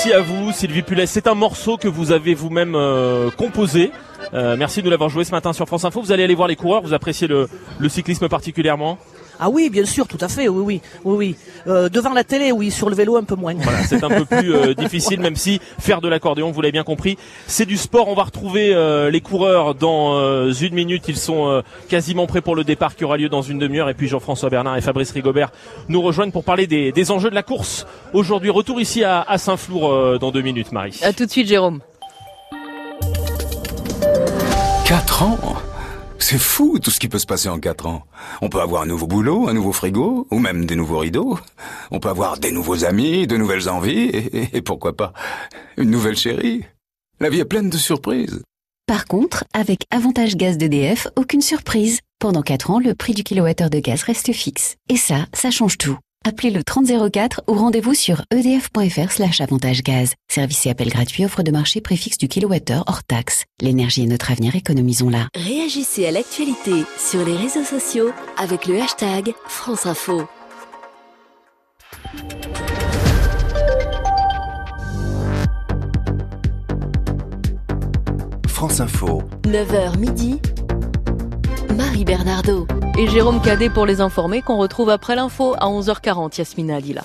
S3: Merci à vous, Sylvie Pulet. C'est un morceau que vous avez vous-même euh, composé. Euh, merci de l'avoir joué ce matin sur France Info. Vous allez aller voir les coureurs. Vous appréciez le cyclisme particulièrement
S17: ah oui, bien sûr, tout à fait, oui, oui, oui, oui. Euh, devant la télé, oui, sur le vélo un peu moins.
S3: Voilà, c'est un peu plus euh, difficile, même si faire de l'accordéon, vous l'avez bien compris, c'est du sport. On va retrouver euh, les coureurs dans une minute. Ils sont quasiment prêts pour le départ qui aura lieu dans une demi-heure. Et puis Jean-François Bernard et Fabrice Rigobert nous rejoignent pour parler des, des enjeux de la course. Aujourd'hui, retour ici à, à Saint-Flour dans deux minutes, Marie.
S2: À tout de suite, Jérôme.
S18: 4 ans c'est fou tout ce qui peut se passer en quatre ans. On peut avoir un nouveau boulot, un nouveau frigo, ou même des nouveaux rideaux. On peut avoir des nouveaux amis, de nouvelles envies, et, pourquoi pas une nouvelle chérie. La vie est pleine de surprises.
S14: Par contre, avec Avantage Gaz d'EDF, aucune surprise. Pendant 4 ans, le prix du kilowattheure de gaz reste fixe. Et ça, ça change tout. Appelez le 3004 ou rendez-vous sur edf.fr slash avantage gaz. Service et appel gratuit, offre de marché préfixe du kilowattheure hors taxe. L'énergie est notre avenir, économisons-la.
S19: Réagissez à l'actualité sur les réseaux sociaux avec le hashtag France Info.
S13: France Info.
S19: 9h midi. Marie Bernardo.
S2: Et Jérôme Cadet pour les informer qu'on retrouve après l'info à 11h40, Yasmina Alila.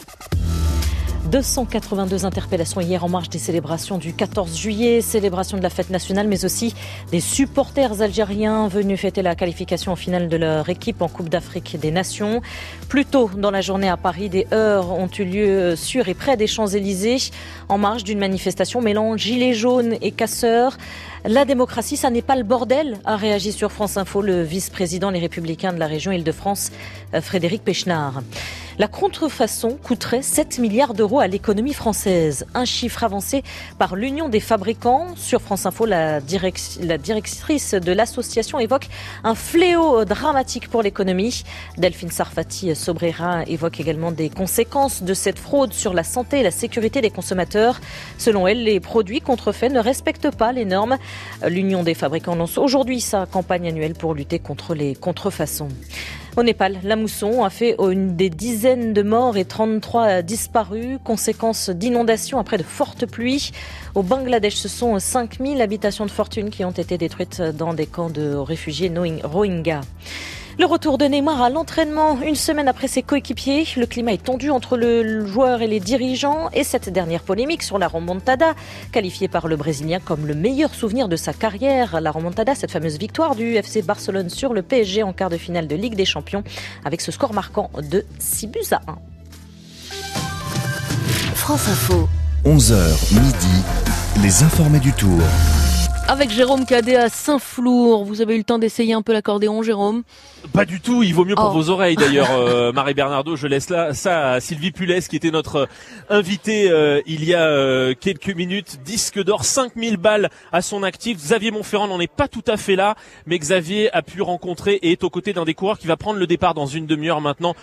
S8: 282 interpellations hier en marge des célébrations du 14 juillet, célébration de la fête nationale, mais aussi des supporters algériens venus fêter la qualification en finale de leur équipe en Coupe d'Afrique des Nations. Plus tôt dans la journée à Paris, des heurts ont eu lieu sur et près des Champs-Élysées en marge d'une manifestation mêlant gilets jaunes et casseurs. La démocratie, ça n'est pas le bordel, a réagi sur France Info le vice-président Les Républicains de la région Île-de-France, euh, Frédéric Pechnard. La contrefaçon coûterait 7 milliards d'euros à l'économie française. Un chiffre avancé par l'Union des fabricants. Sur France Info, la, la directrice de l'association évoque un fléau dramatique pour l'économie. Delphine Sarfati Sobrera évoque également des conséquences de cette fraude sur la santé et la sécurité des consommateurs. Selon elle, les produits contrefaits ne respectent pas les normes. L'Union des fabricants lance aujourd'hui sa campagne annuelle pour lutter contre les contrefaçons. Au Népal, la mousson a fait une des dizaines de morts et 33 disparus, conséquence d'inondations après de fortes pluies. Au Bangladesh, ce sont 5000 habitations de fortune qui ont été détruites dans des camps de réfugiés Rohingya. Le retour de Neymar à l'entraînement une semaine après ses coéquipiers. Le climat est tendu entre le joueur et les dirigeants. Et cette dernière polémique sur la remontada, qualifiée par le Brésilien comme le meilleur souvenir de sa carrière. La remontada, cette fameuse victoire du FC Barcelone sur le PSG en quart de finale de Ligue des Champions, avec ce score marquant de 6 buts à 1.
S19: France Info.
S13: 11h midi, les informés du tour.
S2: Avec Jérôme Cadet à Saint-Flour. Vous avez eu le temps d'essayer un peu l'accordéon, Jérôme?
S3: Pas du tout. Il vaut mieux pour
S2: Oh.
S3: vos oreilles d'ailleurs, euh, Marie Bernardo. Je laisse là ça à Sylvie Pulès qui était notre invitée euh, il y a euh, quelques minutes. Disque d'or, 5000 balles à son actif. Xavier Montferrand n'en est pas tout à fait là, mais Xavier a pu rencontrer et est aux côtés d'un des coureurs qui va prendre le départ dans une demi-heure maintenant.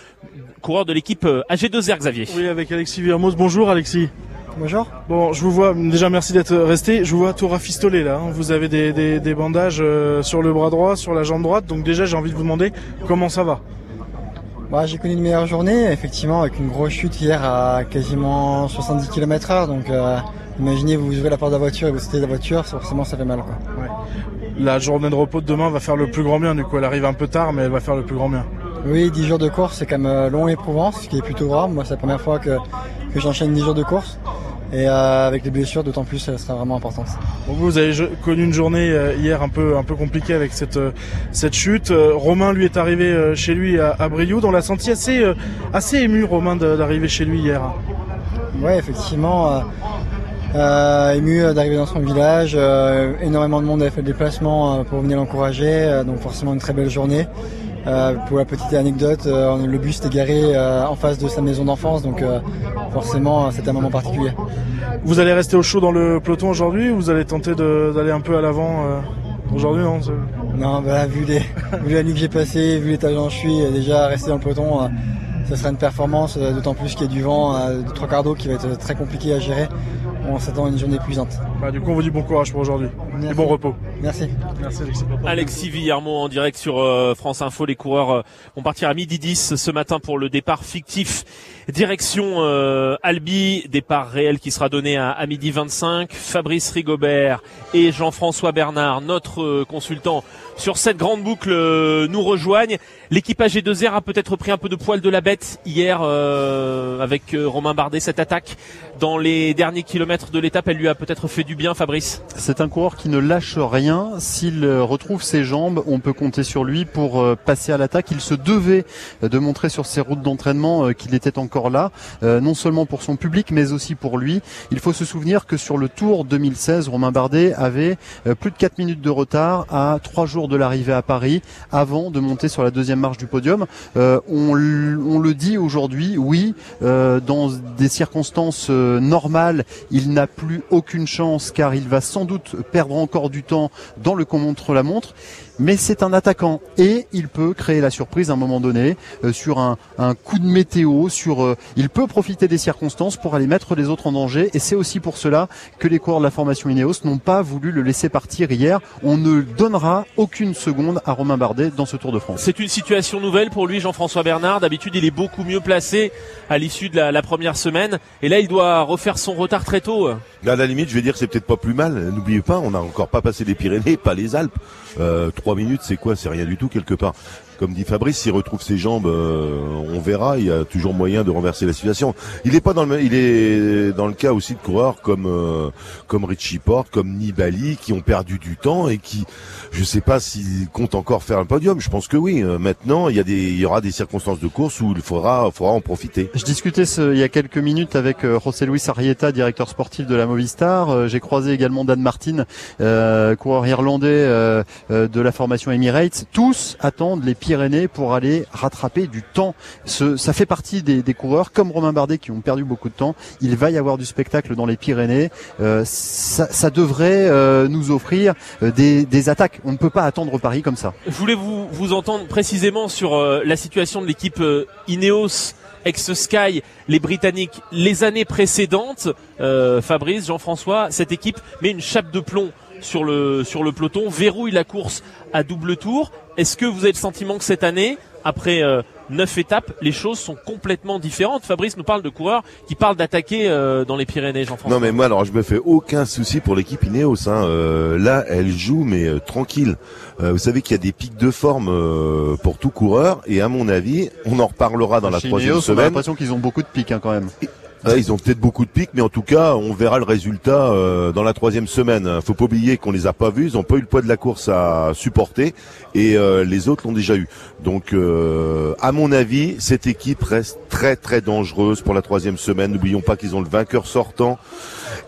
S3: Coureur de l'équipe euh, AG2R, Xavier.
S4: Oui, avec Alexis Villermoz. Bonjour Alexis.
S20: Bonjour.
S4: Bon, je vous vois, déjà merci d'être resté. Je vous vois tout rafistolé là. hein. Vous avez des, des- des bandages euh, sur le bras droit, sur la jambe droite. Donc déjà, j'ai envie de vous demander comment ça va.
S20: Bah, j'ai connu une meilleure journée, effectivement, avec une grosse chute hier à quasiment 70 km heure. Donc, euh, imaginez, vous ouvrez la porte de la voiture et vous sautez de la voiture, forcément, ça fait mal, quoi.
S4: La journée de repos de demain va faire le plus grand bien. Du coup, elle arrive un peu tard, mais elle va faire le plus grand bien.
S20: Oui, 10 jours de course, c'est quand même euh, long et éprouvant, ce qui est plutôt rare. Moi, c'est la première fois que, que j'enchaîne 10 jours de course. Et euh, avec les blessures, d'autant plus, ça sera vraiment important.
S4: Bon, vous avez connu une journée euh, hier un peu un peu compliquée avec cette euh, cette chute. Euh, Romain lui est arrivé euh, chez lui à, à Brioude. On l'a senti assez euh, assez ému Romain d'arriver chez lui hier.
S20: Ouais, effectivement, euh, euh, ému euh, d'arriver dans son village. euh, énormément de monde avait fait le déplacement euh, pour venir l'encourager, euh, donc forcément une très belle journée. Euh, pour la petite anecdote, euh, le bus était garé euh, en face de sa maison d'enfance, donc euh, forcément euh, c'était un moment particulier.
S4: Vous allez rester au chaud dans le peloton aujourd'hui ou vous allez tenter d'aller un peu à l'avant euh, aujourd'hui non c'est-
S20: Non, bah, vu, les, vu la nuit que j'ai passée, vu l'état dont je suis, déjà rester dans le peloton, euh, ça sera une performance, d'autant plus qu'il y a du vent euh, de trois quarts d'eau qui va être très compliqué à gérer. On s'attend à une journée épuisante.
S4: Bah, du coup, on vous dit bon courage pour aujourd'hui et bon repos.
S20: Merci.
S4: Merci Alexis.
S3: Alexis Villarmont en direct sur euh, France Info. Les coureurs euh, vont partir à midi 10 ce matin pour le départ fictif. Direction euh, Albi, départ réel qui sera donné à, à midi 25. Fabrice Rigobert et Jean-François Bernard, notre euh, consultant sur cette grande boucle, euh, nous rejoignent. L'équipe AG2R a peut-être pris un peu de poil de la bête hier euh, avec euh, Romain Bardet. Cette attaque dans les derniers kilomètres de l'étape, elle lui a peut-être fait du bien, Fabrice.
S21: C'est un coureur qui ne lâche rien. S'il euh, retrouve ses jambes, on peut compter sur lui pour euh, passer à l'attaque. Il se devait de montrer sur ses routes d'entraînement qu'il était encore là, non seulement pour son public, mais aussi pour lui. Il faut se souvenir que sur le Tour 2016, Romain Bardet avait plus de 4 minutes de retard à 3 jours de l'arrivée à Paris avant de monter sur la deuxième marche du podium. Euh, on, le dit aujourd'hui, oui, euh, dans des circonstances euh, normales, il n'a plus aucune chance car il va sans doute perdre encore du temps dans le contre-la-montre. Mais c'est un attaquant et il peut créer la surprise à un moment donné euh, sur un, un coup de météo. Sur, euh, il peut profiter des circonstances pour aller mettre les autres en danger. Et c'est aussi pour cela que les coureurs de la formation Ineos n'ont pas voulu le laisser partir hier. On ne donnera aucune seconde à Romain Bardet dans ce Tour de France.
S3: C'est une situation nouvelle pour lui, Jean-François Bernard. D'habitude, il est beaucoup mieux placé à l'issue de la, la première semaine. Et là, il doit refaire son retard très tôt.
S22: À la limite, je vais dire que c'est peut-être pas plus mal. N'oubliez pas, on n'a encore pas passé les Pyrénées, pas les Alpes. Euh, trois minutes, c'est quoi? C'est rien du tout quelque part. Comme dit Fabrice, s'il retrouve ses jambes, euh, on verra. Il y a toujours moyen de renverser la situation. Il est pas dans le, il est dans le cas aussi de coureurs comme euh, comme Richie Porte, comme Nibali, qui ont perdu du temps et qui, je sais pas s'ils comptent encore faire un podium. Je pense que oui. Euh, maintenant, il y a des, il y aura des circonstances de course où il faudra, faudra en profiter.
S21: Je discutais il y a quelques minutes avec José Luis Arrieta, directeur sportif de la Movistar. J'ai croisé également Dan Martin, coureur irlandais de la formation Emirates. Tous attendent les Pour aller rattraper du temps. Ça fait partie des, coureurs comme Romain Bardet qui ont perdu beaucoup de temps. Il va y avoir du spectacle dans les Pyrénées. Euh, ça, devrait euh, nous offrir euh, des, attaques. On ne peut pas attendre Paris comme ça.
S3: Je voulais vous, entendre précisément sur la situation de l'équipe Ineos ex-Sky, les Britanniques, les années précédentes? Fabrice, Jean-François, cette équipe met une chape de plomb sur le, sur le peloton, verrouille la course à double tour. Est-ce que vous avez le sentiment que cette année, après euh, neuf étapes, les choses sont complètement différentes? Fabrice nous parle de coureurs qui parlent d'attaquer euh, dans les Pyrénées, Jean-François.
S22: Non mais moi alors je me fais aucun souci pour l'équipe Ineos. Hein. Euh, là, elle joue mais euh, tranquille. Euh, vous savez qu'il y a des pics de forme euh, pour tout coureur et à mon avis, on en reparlera dans la
S21: Chez
S22: troisième
S21: Ineos,
S22: semaine.
S21: l'impression qu'ils ont beaucoup de pics hein, quand même.
S22: Ouais, ils ont peut-être beaucoup de pics, mais en tout cas, on verra le résultat euh, dans la troisième semaine. Faut pas oublier qu'on les a pas vus, ils ont pas eu le poids de la course à supporter, et euh, les autres l'ont déjà eu. Donc, euh, à mon avis, cette équipe reste très très dangereuse pour la troisième semaine. N'oublions pas qu'ils ont le vainqueur sortant,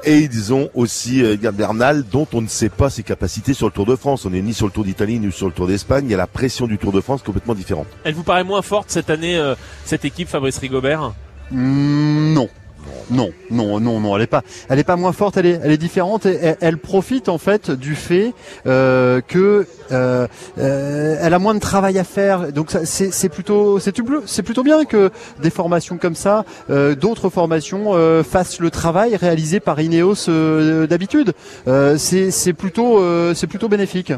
S22: et ils ont aussi euh, Bernal, dont on ne sait pas ses capacités sur le Tour de France. On n'est ni sur le Tour d'Italie ni sur le Tour d'Espagne. Il y a la pression du Tour de France complètement différente.
S3: Elle vous paraît moins forte cette année, euh, cette équipe, Fabrice Rigobert?
S21: Mm, non. Non, non, non, non, elle est pas, elle est pas moins forte, elle est, elle est différente. Et elle, profite en fait du fait euh, euh, euh, a moins de travail à faire. Donc c'est, plutôt, c'est, plutôt bien que des formations comme ça, euh, d'autres formations fassent le travail réalisé par Ineos d'habitude. C'est, plutôt, c'est plutôt bénéfique.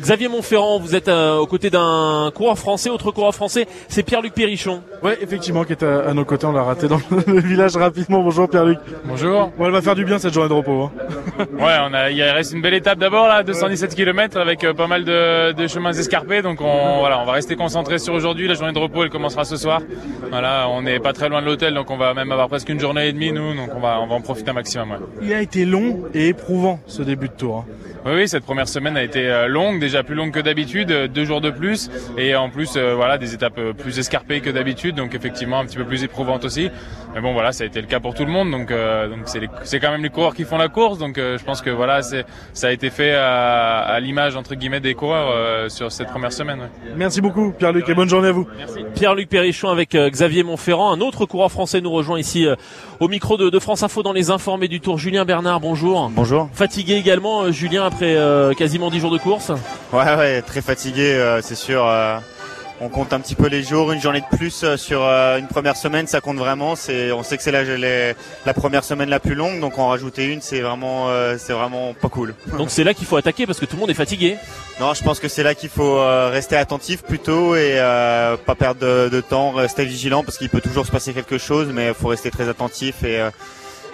S3: Xavier Montferrand, vous êtes euh, aux côtés d'un coureur français, autre coureur français, c'est Pierre-Luc Perrichon.
S4: Ouais, effectivement, qui est à, à nos côtés, on l'a raté dans le village rapidement. Bonjour Pierre-Luc.
S23: Bonjour.
S4: Bon, elle va faire du bien cette journée de repos. Hein.
S23: Ouais, on a, il reste une belle étape d'abord là, 217 km avec euh, pas mal de, de chemins escarpés. Donc on, voilà, on va rester concentré sur aujourd'hui. La journée de repos, elle commencera ce soir. Voilà, on n'est pas très loin de l'hôtel, donc on va même avoir presque une journée et demie nous. Donc on va, on va en profiter un maximum. Ouais.
S4: Il a été long et éprouvant ce début de tour. hein.
S23: Oui, oui, cette première semaine a été euh, longue, déjà plus longue que d'habitude, euh, deux jours de plus, et en plus, euh, voilà, des étapes euh, plus escarpées que d'habitude, donc effectivement un petit peu plus éprouvante aussi. Mais bon, voilà, ça a été le cas pour tout le monde, donc euh, donc c'est les- c'est quand même les coureurs qui font la course, donc euh, je pense que voilà, c'est ça a été fait à, à l'image entre guillemets des coureurs euh, sur cette première semaine. ouais.
S4: Merci beaucoup Pierre-Luc et bonne journée à vous.
S3: Pierre-Luc Perrichon avec euh, Xavier Montferrand. Un autre coureur français nous rejoint ici euh, au micro de, de France Info dans les informés du Tour. Julien Bernard, bonjour.
S24: Bonjour.
S3: Fatigué également, euh, Julien, après euh, quasiment 10 jours de course.
S24: Ouais, ouais, très fatigué, euh, c'est sûr. On compte un petit peu les jours, une journée de plus euh, sur euh, une première semaine, ça compte vraiment. C'est, on sait que c'est la, les- la première semaine la plus longue, donc en rajouter une, c'est vraiment, euh, c'est vraiment pas cool.
S3: Donc c'est là qu'il faut attaquer parce que tout le monde est fatigué.
S24: Non, je pense que c'est là qu'il faut rester attentif plutôt et euh, pas perdre de, de temps, rester vigilant parce qu'il peut toujours se passer quelque chose, mais il faut rester très attentif et, euh,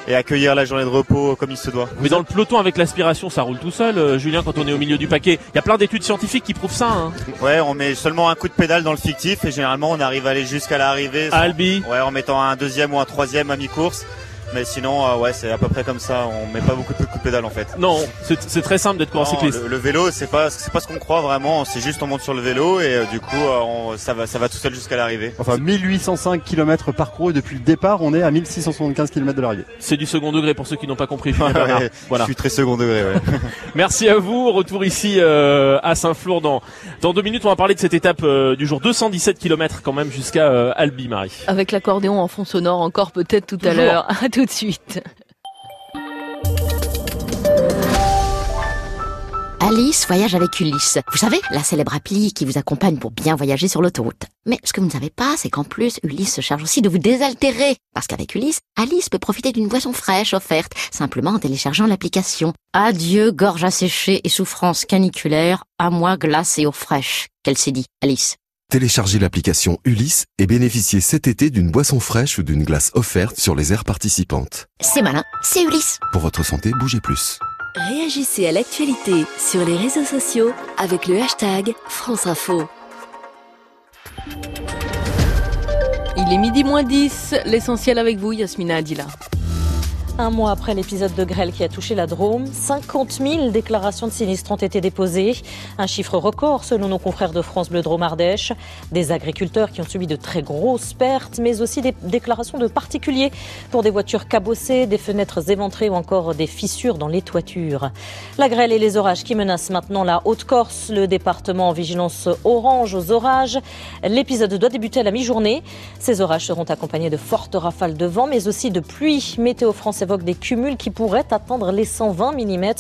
S24: et accueillir la journée de repos comme il se doit.
S3: Mais dans le peloton avec l'aspiration, ça roule tout seul. Euh, Julien, quand on est au milieu du paquet, il y a plein d'études scientifiques qui prouvent ça. Hein.
S24: Ouais, on met seulement un coup de pédale dans le fictif et généralement on arrive à aller jusqu'à l'arrivée.
S3: Albi.
S24: Ouais, en mettant un deuxième ou un troisième à mi-course. Mais sinon, euh, ouais, c'est à peu près comme ça. On met pas beaucoup de coups de pédale en fait.
S3: Non, c'est très simple d'être coureur cycliste.
S24: le, le vélo, c'est pas, c'est pas ce qu'on croit vraiment. C'est juste on monte sur le vélo et euh, du coup, euh, on- ça va, ça va tout seul jusqu'à l'arrivée.
S21: Enfin, 1805 km parcourus et depuis le départ, on est à 1675 km de l'arrivée.
S3: C'est du second degré pour ceux qui n'ont pas compris.
S24: Ouais,
S3: voilà.
S24: Je suis très second degré. Ouais.
S3: Merci à vous. Retour ici euh, à Saint-Flour dans dans deux minutes. On va parler de cette étape euh, du jour 217 km quand même jusqu'à euh, Albi, Marie.
S2: Avec l'accordéon en fond sonore encore peut-être tout à l'heure.
S25: Alice voyage avec Ulysse. Vous savez, la célèbre appli qui vous accompagne pour bien voyager sur l'autoroute. Mais ce que vous ne savez pas, c'est qu'en plus, Ulysse se charge aussi de vous désaltérer. Parce qu'avec Ulysse, Alice peut profiter d'une boisson fraîche offerte, simplement en téléchargeant l'application. Adieu, gorge asséchée et souffrance caniculaire, à moi glace et eau fraîche. Qu'elle s'est dit, Alice?
S26: Téléchargez l'application Ulysse et bénéficiez cet été d'une boisson fraîche ou d'une glace offerte sur les aires participantes.
S25: C'est malin, c'est Ulysse.
S26: Pour votre santé, bougez plus.
S19: Réagissez à l'actualité sur les réseaux sociaux avec le hashtag France Info.
S2: Il est midi moins 10. L'essentiel avec vous, Yasmina Adila.
S8: Un mois après l'épisode de grêle qui a touché la Drôme, 50 000 déclarations de sinistres ont été déposées. Un chiffre record selon nos confrères de France Bleu Drôme Ardèche. Des agriculteurs qui ont subi de très grosses pertes, mais aussi des déclarations de particuliers pour des voitures cabossées, des fenêtres éventrées ou encore des fissures dans les toitures. La grêle et les orages qui menacent maintenant la Haute-Corse, le département en vigilance orange aux orages. L'épisode doit débuter à la mi-journée. Ces orages seront accompagnés de fortes rafales de vent, mais aussi de pluie. Météo France évoque des cumuls qui pourraient atteindre les 120 mm.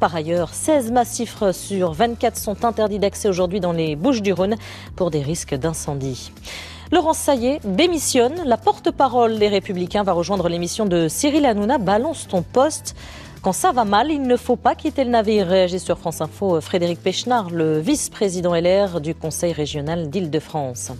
S8: Par ailleurs, 16 massifs sur 24 sont interdits d'accès aujourd'hui dans les Bouches-du-Rhône pour des risques d'incendie. Laurent Saillet démissionne. La porte-parole des Républicains va rejoindre l'émission de Cyril Hanouna. Balance ton poste. Quand ça va mal, il ne faut pas quitter le navire. Réagit sur France Info Frédéric Pechnard, le vice-président LR du Conseil régional d'Île-de-France.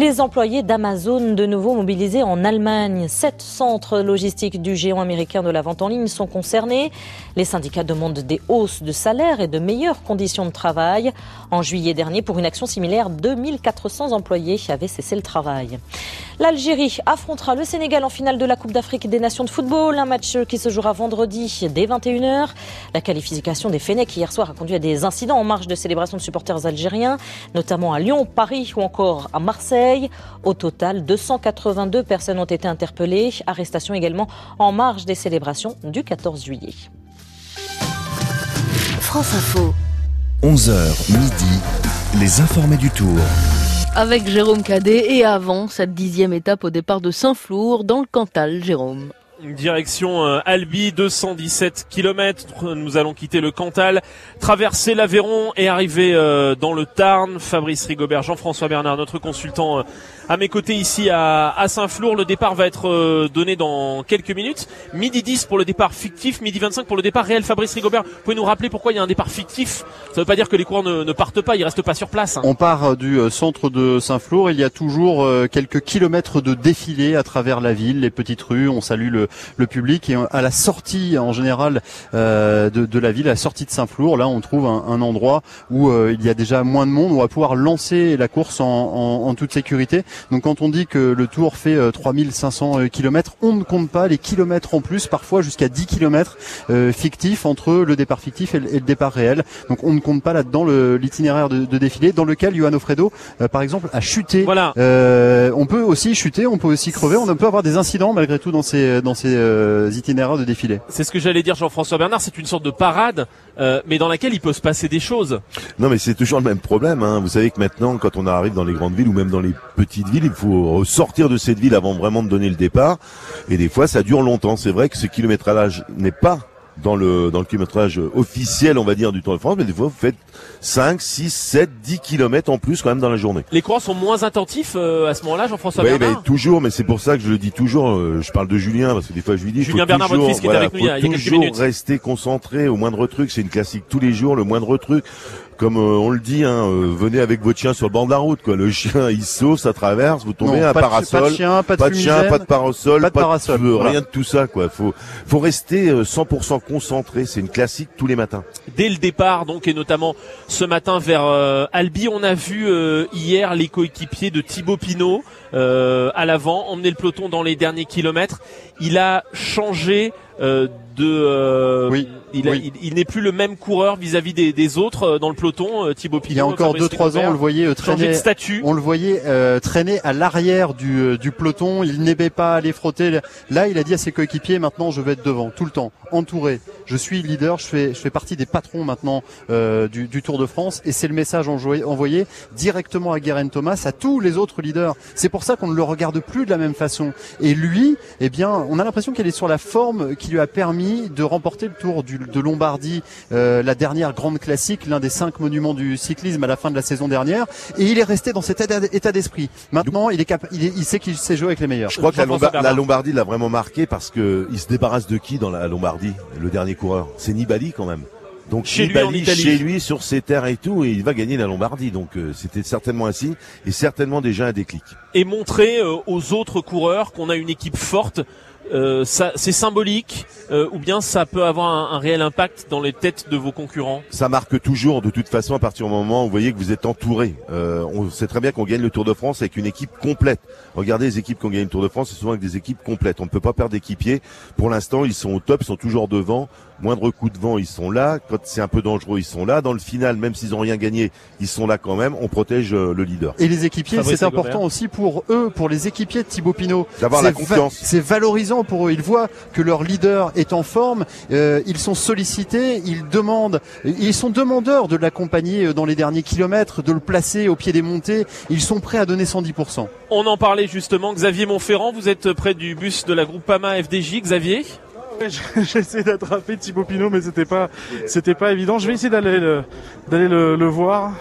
S8: Les employés d'Amazon de nouveau mobilisés en Allemagne. Sept centres logistiques du géant américain de la vente en ligne sont concernés. Les syndicats demandent des hausses de salaire et de meilleures conditions de travail. En juillet dernier, pour une action similaire, 2400 employés avaient cessé le travail. L'Algérie affrontera le Sénégal en finale de la Coupe d'Afrique des Nations de football, un match qui se jouera vendredi dès 21h. La qualification des Fennecs hier soir a conduit à des incidents en marge de célébration de supporters algériens, notamment à Lyon, Paris ou encore à Marseille. Au total, 282 personnes ont été interpellées, arrestation également en marge des célébrations du 14 juillet.
S19: France Info.
S13: 11h midi, les informés du Tour.
S2: Avec Jérôme Cadet et avant cette dixième étape au départ de Saint-Flour dans le Cantal, Jérôme.
S3: Direction euh, Albi, 217 km. Nous allons quitter le Cantal, traverser l'Aveyron et arriver euh, dans le Tarn. Fabrice Rigobert, Jean-François Bernard, notre consultant euh, à mes côtés ici à, Saint-Flour. Le départ va être donné dans quelques minutes. Midi 10 pour le départ fictif, midi 25 pour le départ réel. Fabrice Rigobert, vous pouvez nous rappeler pourquoi il y a un départ fictif? Ça ne veut pas dire que les coureurs ne, partent pas, ils restent pas sur place.
S21: On part du centre de Saint-Flour. Il y a toujours quelques kilomètres de défilé à travers la ville, les petites rues. On salue le, le public et à la sortie en général euh, de, la ville, à la sortie de Saint-Flour, là on trouve un, endroit où euh, il y a déjà moins de monde, on va pouvoir lancer la course en, toute sécurité. Donc quand on dit que le tour fait 3500 euh, km, on ne compte pas les kilomètres en plus, parfois jusqu'à 10 km fictifs entre le départ fictif et le, départ réel. Donc on ne compte pas là-dedans l'itinéraire de, défilé dans lequel Johan Ofredo, par exemple, a chuté.
S3: Voilà.
S21: on peut aussi chuter, on peut aussi crever, on peut avoir des incidents malgré tout dans ces dans ces euh, itinéraires de défilé.
S3: C'est ce que j'allais dire Jean-François Bernard, c'est une sorte de parade, euh, mais dans laquelle il peut se passer des choses.
S22: Non mais c'est toujours le même problème. Hein. Vous savez que maintenant, quand on arrive dans les grandes villes ou même dans les petites villes, il faut sortir de cette ville avant vraiment de donner le départ. Et des fois, ça dure longtemps. C'est vrai que ce kilométrage n'est pas dans le dans le kilométrage officiel, on va dire, du Tour de France, mais des fois vous faites 5, 6, 7, 10 kilomètres en plus quand même dans la journée.
S3: Les coureurs sont moins attentifs euh, à ce moment-là, Jean-François oui,
S22: Bernard. toujours, mais c'est pour ça que je le dis toujours. Euh, je parle de Julien parce que des fois je lui dis.
S3: Julien
S22: faut
S3: Bernard,
S22: toujours,
S3: votre fils, qui est avec nous il y a, quelques
S22: minutes. rester concentré au moindre truc. C'est une classique tous les jours. Le moindre truc comme euh, on le dit, hein, euh, venez avec votre chien sur le bord de la route. Quoi. Le chien, il saute, ça traverse, vous tombez, un parasol,
S21: pas de chien, pas de,
S22: pas de, chien, pas de parasol,
S21: pas de, parasol,
S22: rien de tout ça. Quoi. Faut, faut rester 100% euh, concentré. C'est une classique tous les matins.
S3: Dès le départ, donc, et notamment ce matin vers Albi, on a vu hier les coéquipiers de Thibaut Pinot à l'avant, emmener le peloton dans les derniers kilomètres. Il a changé de
S21: oui
S3: il, n'est plus le même coureur vis-à-vis des, autres euh, dans le peloton. Euh, Thibaut Pinot.
S21: Il y a encore 2-3 ans, on le voyait
S3: euh,
S21: traîner.
S3: statut.
S21: On le voyait traîner à l'arrière du, du peloton. Il n'aimait pas aller frotter. Là, il a dit à ses coéquipiers maintenant, je vais être devant tout le temps, entouré. Je suis leader. Je fais, je fais partie des patrons maintenant du, du, Tour de France. Et c'est le message envoyé, envoyé directement à Guerin Thomas, à tous les autres leaders. C'est pour ça qu'on ne le regarde plus de la même façon. Et lui, eh bien, on a l'impression qu'elle est sur la forme qui lui a permis de remporter le Tour du de Lombardie, euh, la dernière grande classique, l'un des cinq monuments du cyclisme à la fin de la saison dernière. Et il est resté dans cet état d'esprit. Maintenant, il, est il, sait qu'il sait jouer avec les meilleurs.
S22: Je crois que la, Lombardie l'a vraiment marqué parce que il se débarrasse de qui dans la Lombardie, le dernier coureur? C'est Nibali quand même. Donc
S3: chez
S22: Nibali,
S3: lui,
S22: chez lui, sur ses terres et tout, et il va gagner la Lombardie. Donc euh, c'était certainement un signe et certainement déjà un déclic.
S3: Et montrer euh, aux autres coureurs qu'on a une équipe forte euh, c'est symbolique euh, ou bien ça peut avoir un, réel impact dans les têtes de vos concurrents?
S22: Ça marque toujours de toute façon à partir du moment où vous voyez que vous êtes entouré. Euh, on sait très bien qu'on gagne le Tour de France avec une équipe complète. Regardez les équipes qui ont gagné le Tour de France, c'est souvent avec des équipes complètes. On ne peut pas perdre d'équipiers. Pour l'instant, ils sont au top, ils sont toujours devant moindre coup de vent, ils sont là. Quand c'est un peu dangereux, ils sont là. Dans le final, même s'ils ont rien gagné, ils sont là quand même. On protège euh, le leader.
S21: Et les équipiers, c'est important aussi pour eux, pour les équipiers de Thibaut Pinot.
S22: D'avoir la confiance.
S21: c'est valorisant pour eux. Ils voient que leur leader est en forme. Euh, ils sont sollicités. Ils demandent. Ils sont demandeurs de l'accompagner euh, dans les derniers kilomètres, de le placer au pied des montées. Ils sont prêts à donner 110%.
S3: On en parlait justement. Xavier Montferrand, vous êtes près du bus de la groupe PAMA FDJ. Xavier?
S4: j'ai essayé d'attraper Thibaut Pinot, mais c'était pas, c'était pas évident. Je vais essayer d'aller le, d'aller le, voir.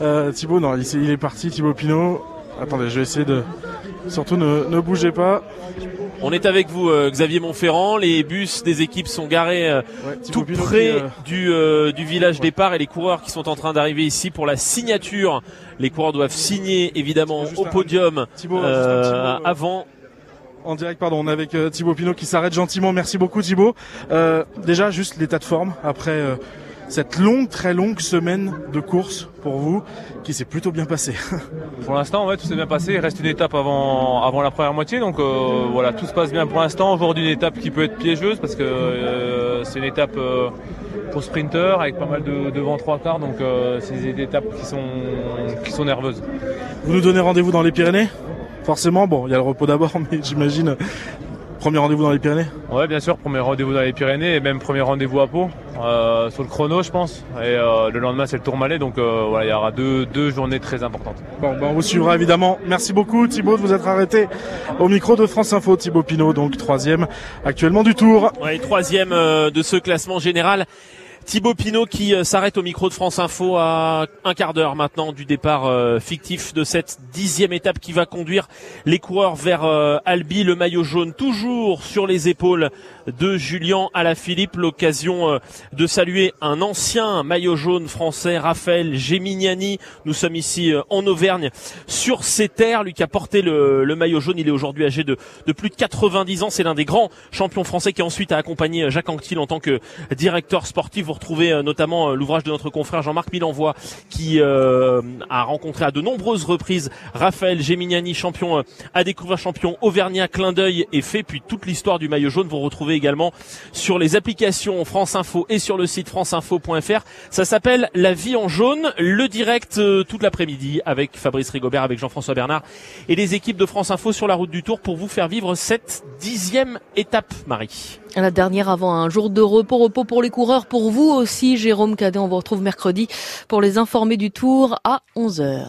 S4: Euh, Thibaut, non, il, est parti. Thibaut Pinot. Attendez, je vais essayer de. Surtout ne, ne bougez pas.
S3: On est avec vous, euh, Xavier Montferrand. Les bus des équipes sont garés euh, tout près du, du village départ et les coureurs qui sont en train d'arriver ici pour la signature. Les coureurs doivent signer évidemment au podium avant
S4: en direct, pardon, on est avec Thibaut Pinot qui s'arrête gentiment. Merci beaucoup Thibaut. déjà, juste l'état de forme après cette longue, très longue semaine de course pour vous qui s'est plutôt bien passée.
S27: Pour l'instant, ouais, tout s'est bien passé. Il reste une étape avant, avant la première moitié. Donc euh, voilà, tout se passe bien pour l'instant. Aujourd'hui, une étape qui peut être piégeuse parce que euh, c'est une étape euh, pour sprinter avec pas mal de, de vent trois quarts. Donc c'est des étapes qui sont, qui sont nerveuses.
S4: Vous nous donnez rendez-vous dans les Pyrénées? Forcément, bon, il y a le repos d'abord, mais j'imagine Premier rendez-vous dans les Pyrénées
S27: Ouais, bien sûr, premier rendez-vous dans les Pyrénées et même premier rendez-vous à Pau, euh, sur le chrono, je pense. Et euh, le lendemain, c'est le Tourmalet, donc euh, voilà, il y aura deux, deux journées très importantes.
S4: Bon, ben, on vous suivra évidemment. Merci beaucoup, Thibaut, de vous être arrêté au micro de France Info. Thibaut Pinot, donc troisième actuellement du Tour.
S3: Ouais, troisième de ce classement général. Thibaut Pinot qui euh, s'arrête au micro de France Info à un quart d'heure maintenant du départ euh, fictif de cette dixième étape qui va conduire les coureurs vers euh, Albi, le maillot jaune toujours sur les épaules de Julien Alaphilippe. L'occasion de saluer un ancien maillot jaune français, Raphaël Gemignani. Nous sommes ici en Auvergne sur ces terres. Lui qui a porté le, maillot jaune, il est aujourd'hui âgé de, plus de 90 ans. C'est l'un des grands champions français qui ensuite a accompagné Jacques Anquetil en tant que directeur sportif retrouver euh, notamment euh, l'ouvrage de notre confrère Jean-Marc Milenvois qui euh, a rencontré à de nombreuses reprises Raphaël Gemignani, champion à découvrir champion auvergnat, clin d'œil et fait. Puis toute l'histoire du maillot jaune, vous retrouvez également sur les applications France Info et sur le site franceinfo.fr. Ça s'appelle La vie en jaune, le direct toute l'après-midi avec Fabrice Rigobert, avec Jean-François Bernard et les équipes de France Info sur la route du Tour pour vous faire vivre cette dixième étape, Marie.
S2: La dernière avant un jour de repos, repos pour les coureurs, pour vous aussi, Jérôme Cadet. On vous retrouve mercredi pour les informer du Tour à 11h.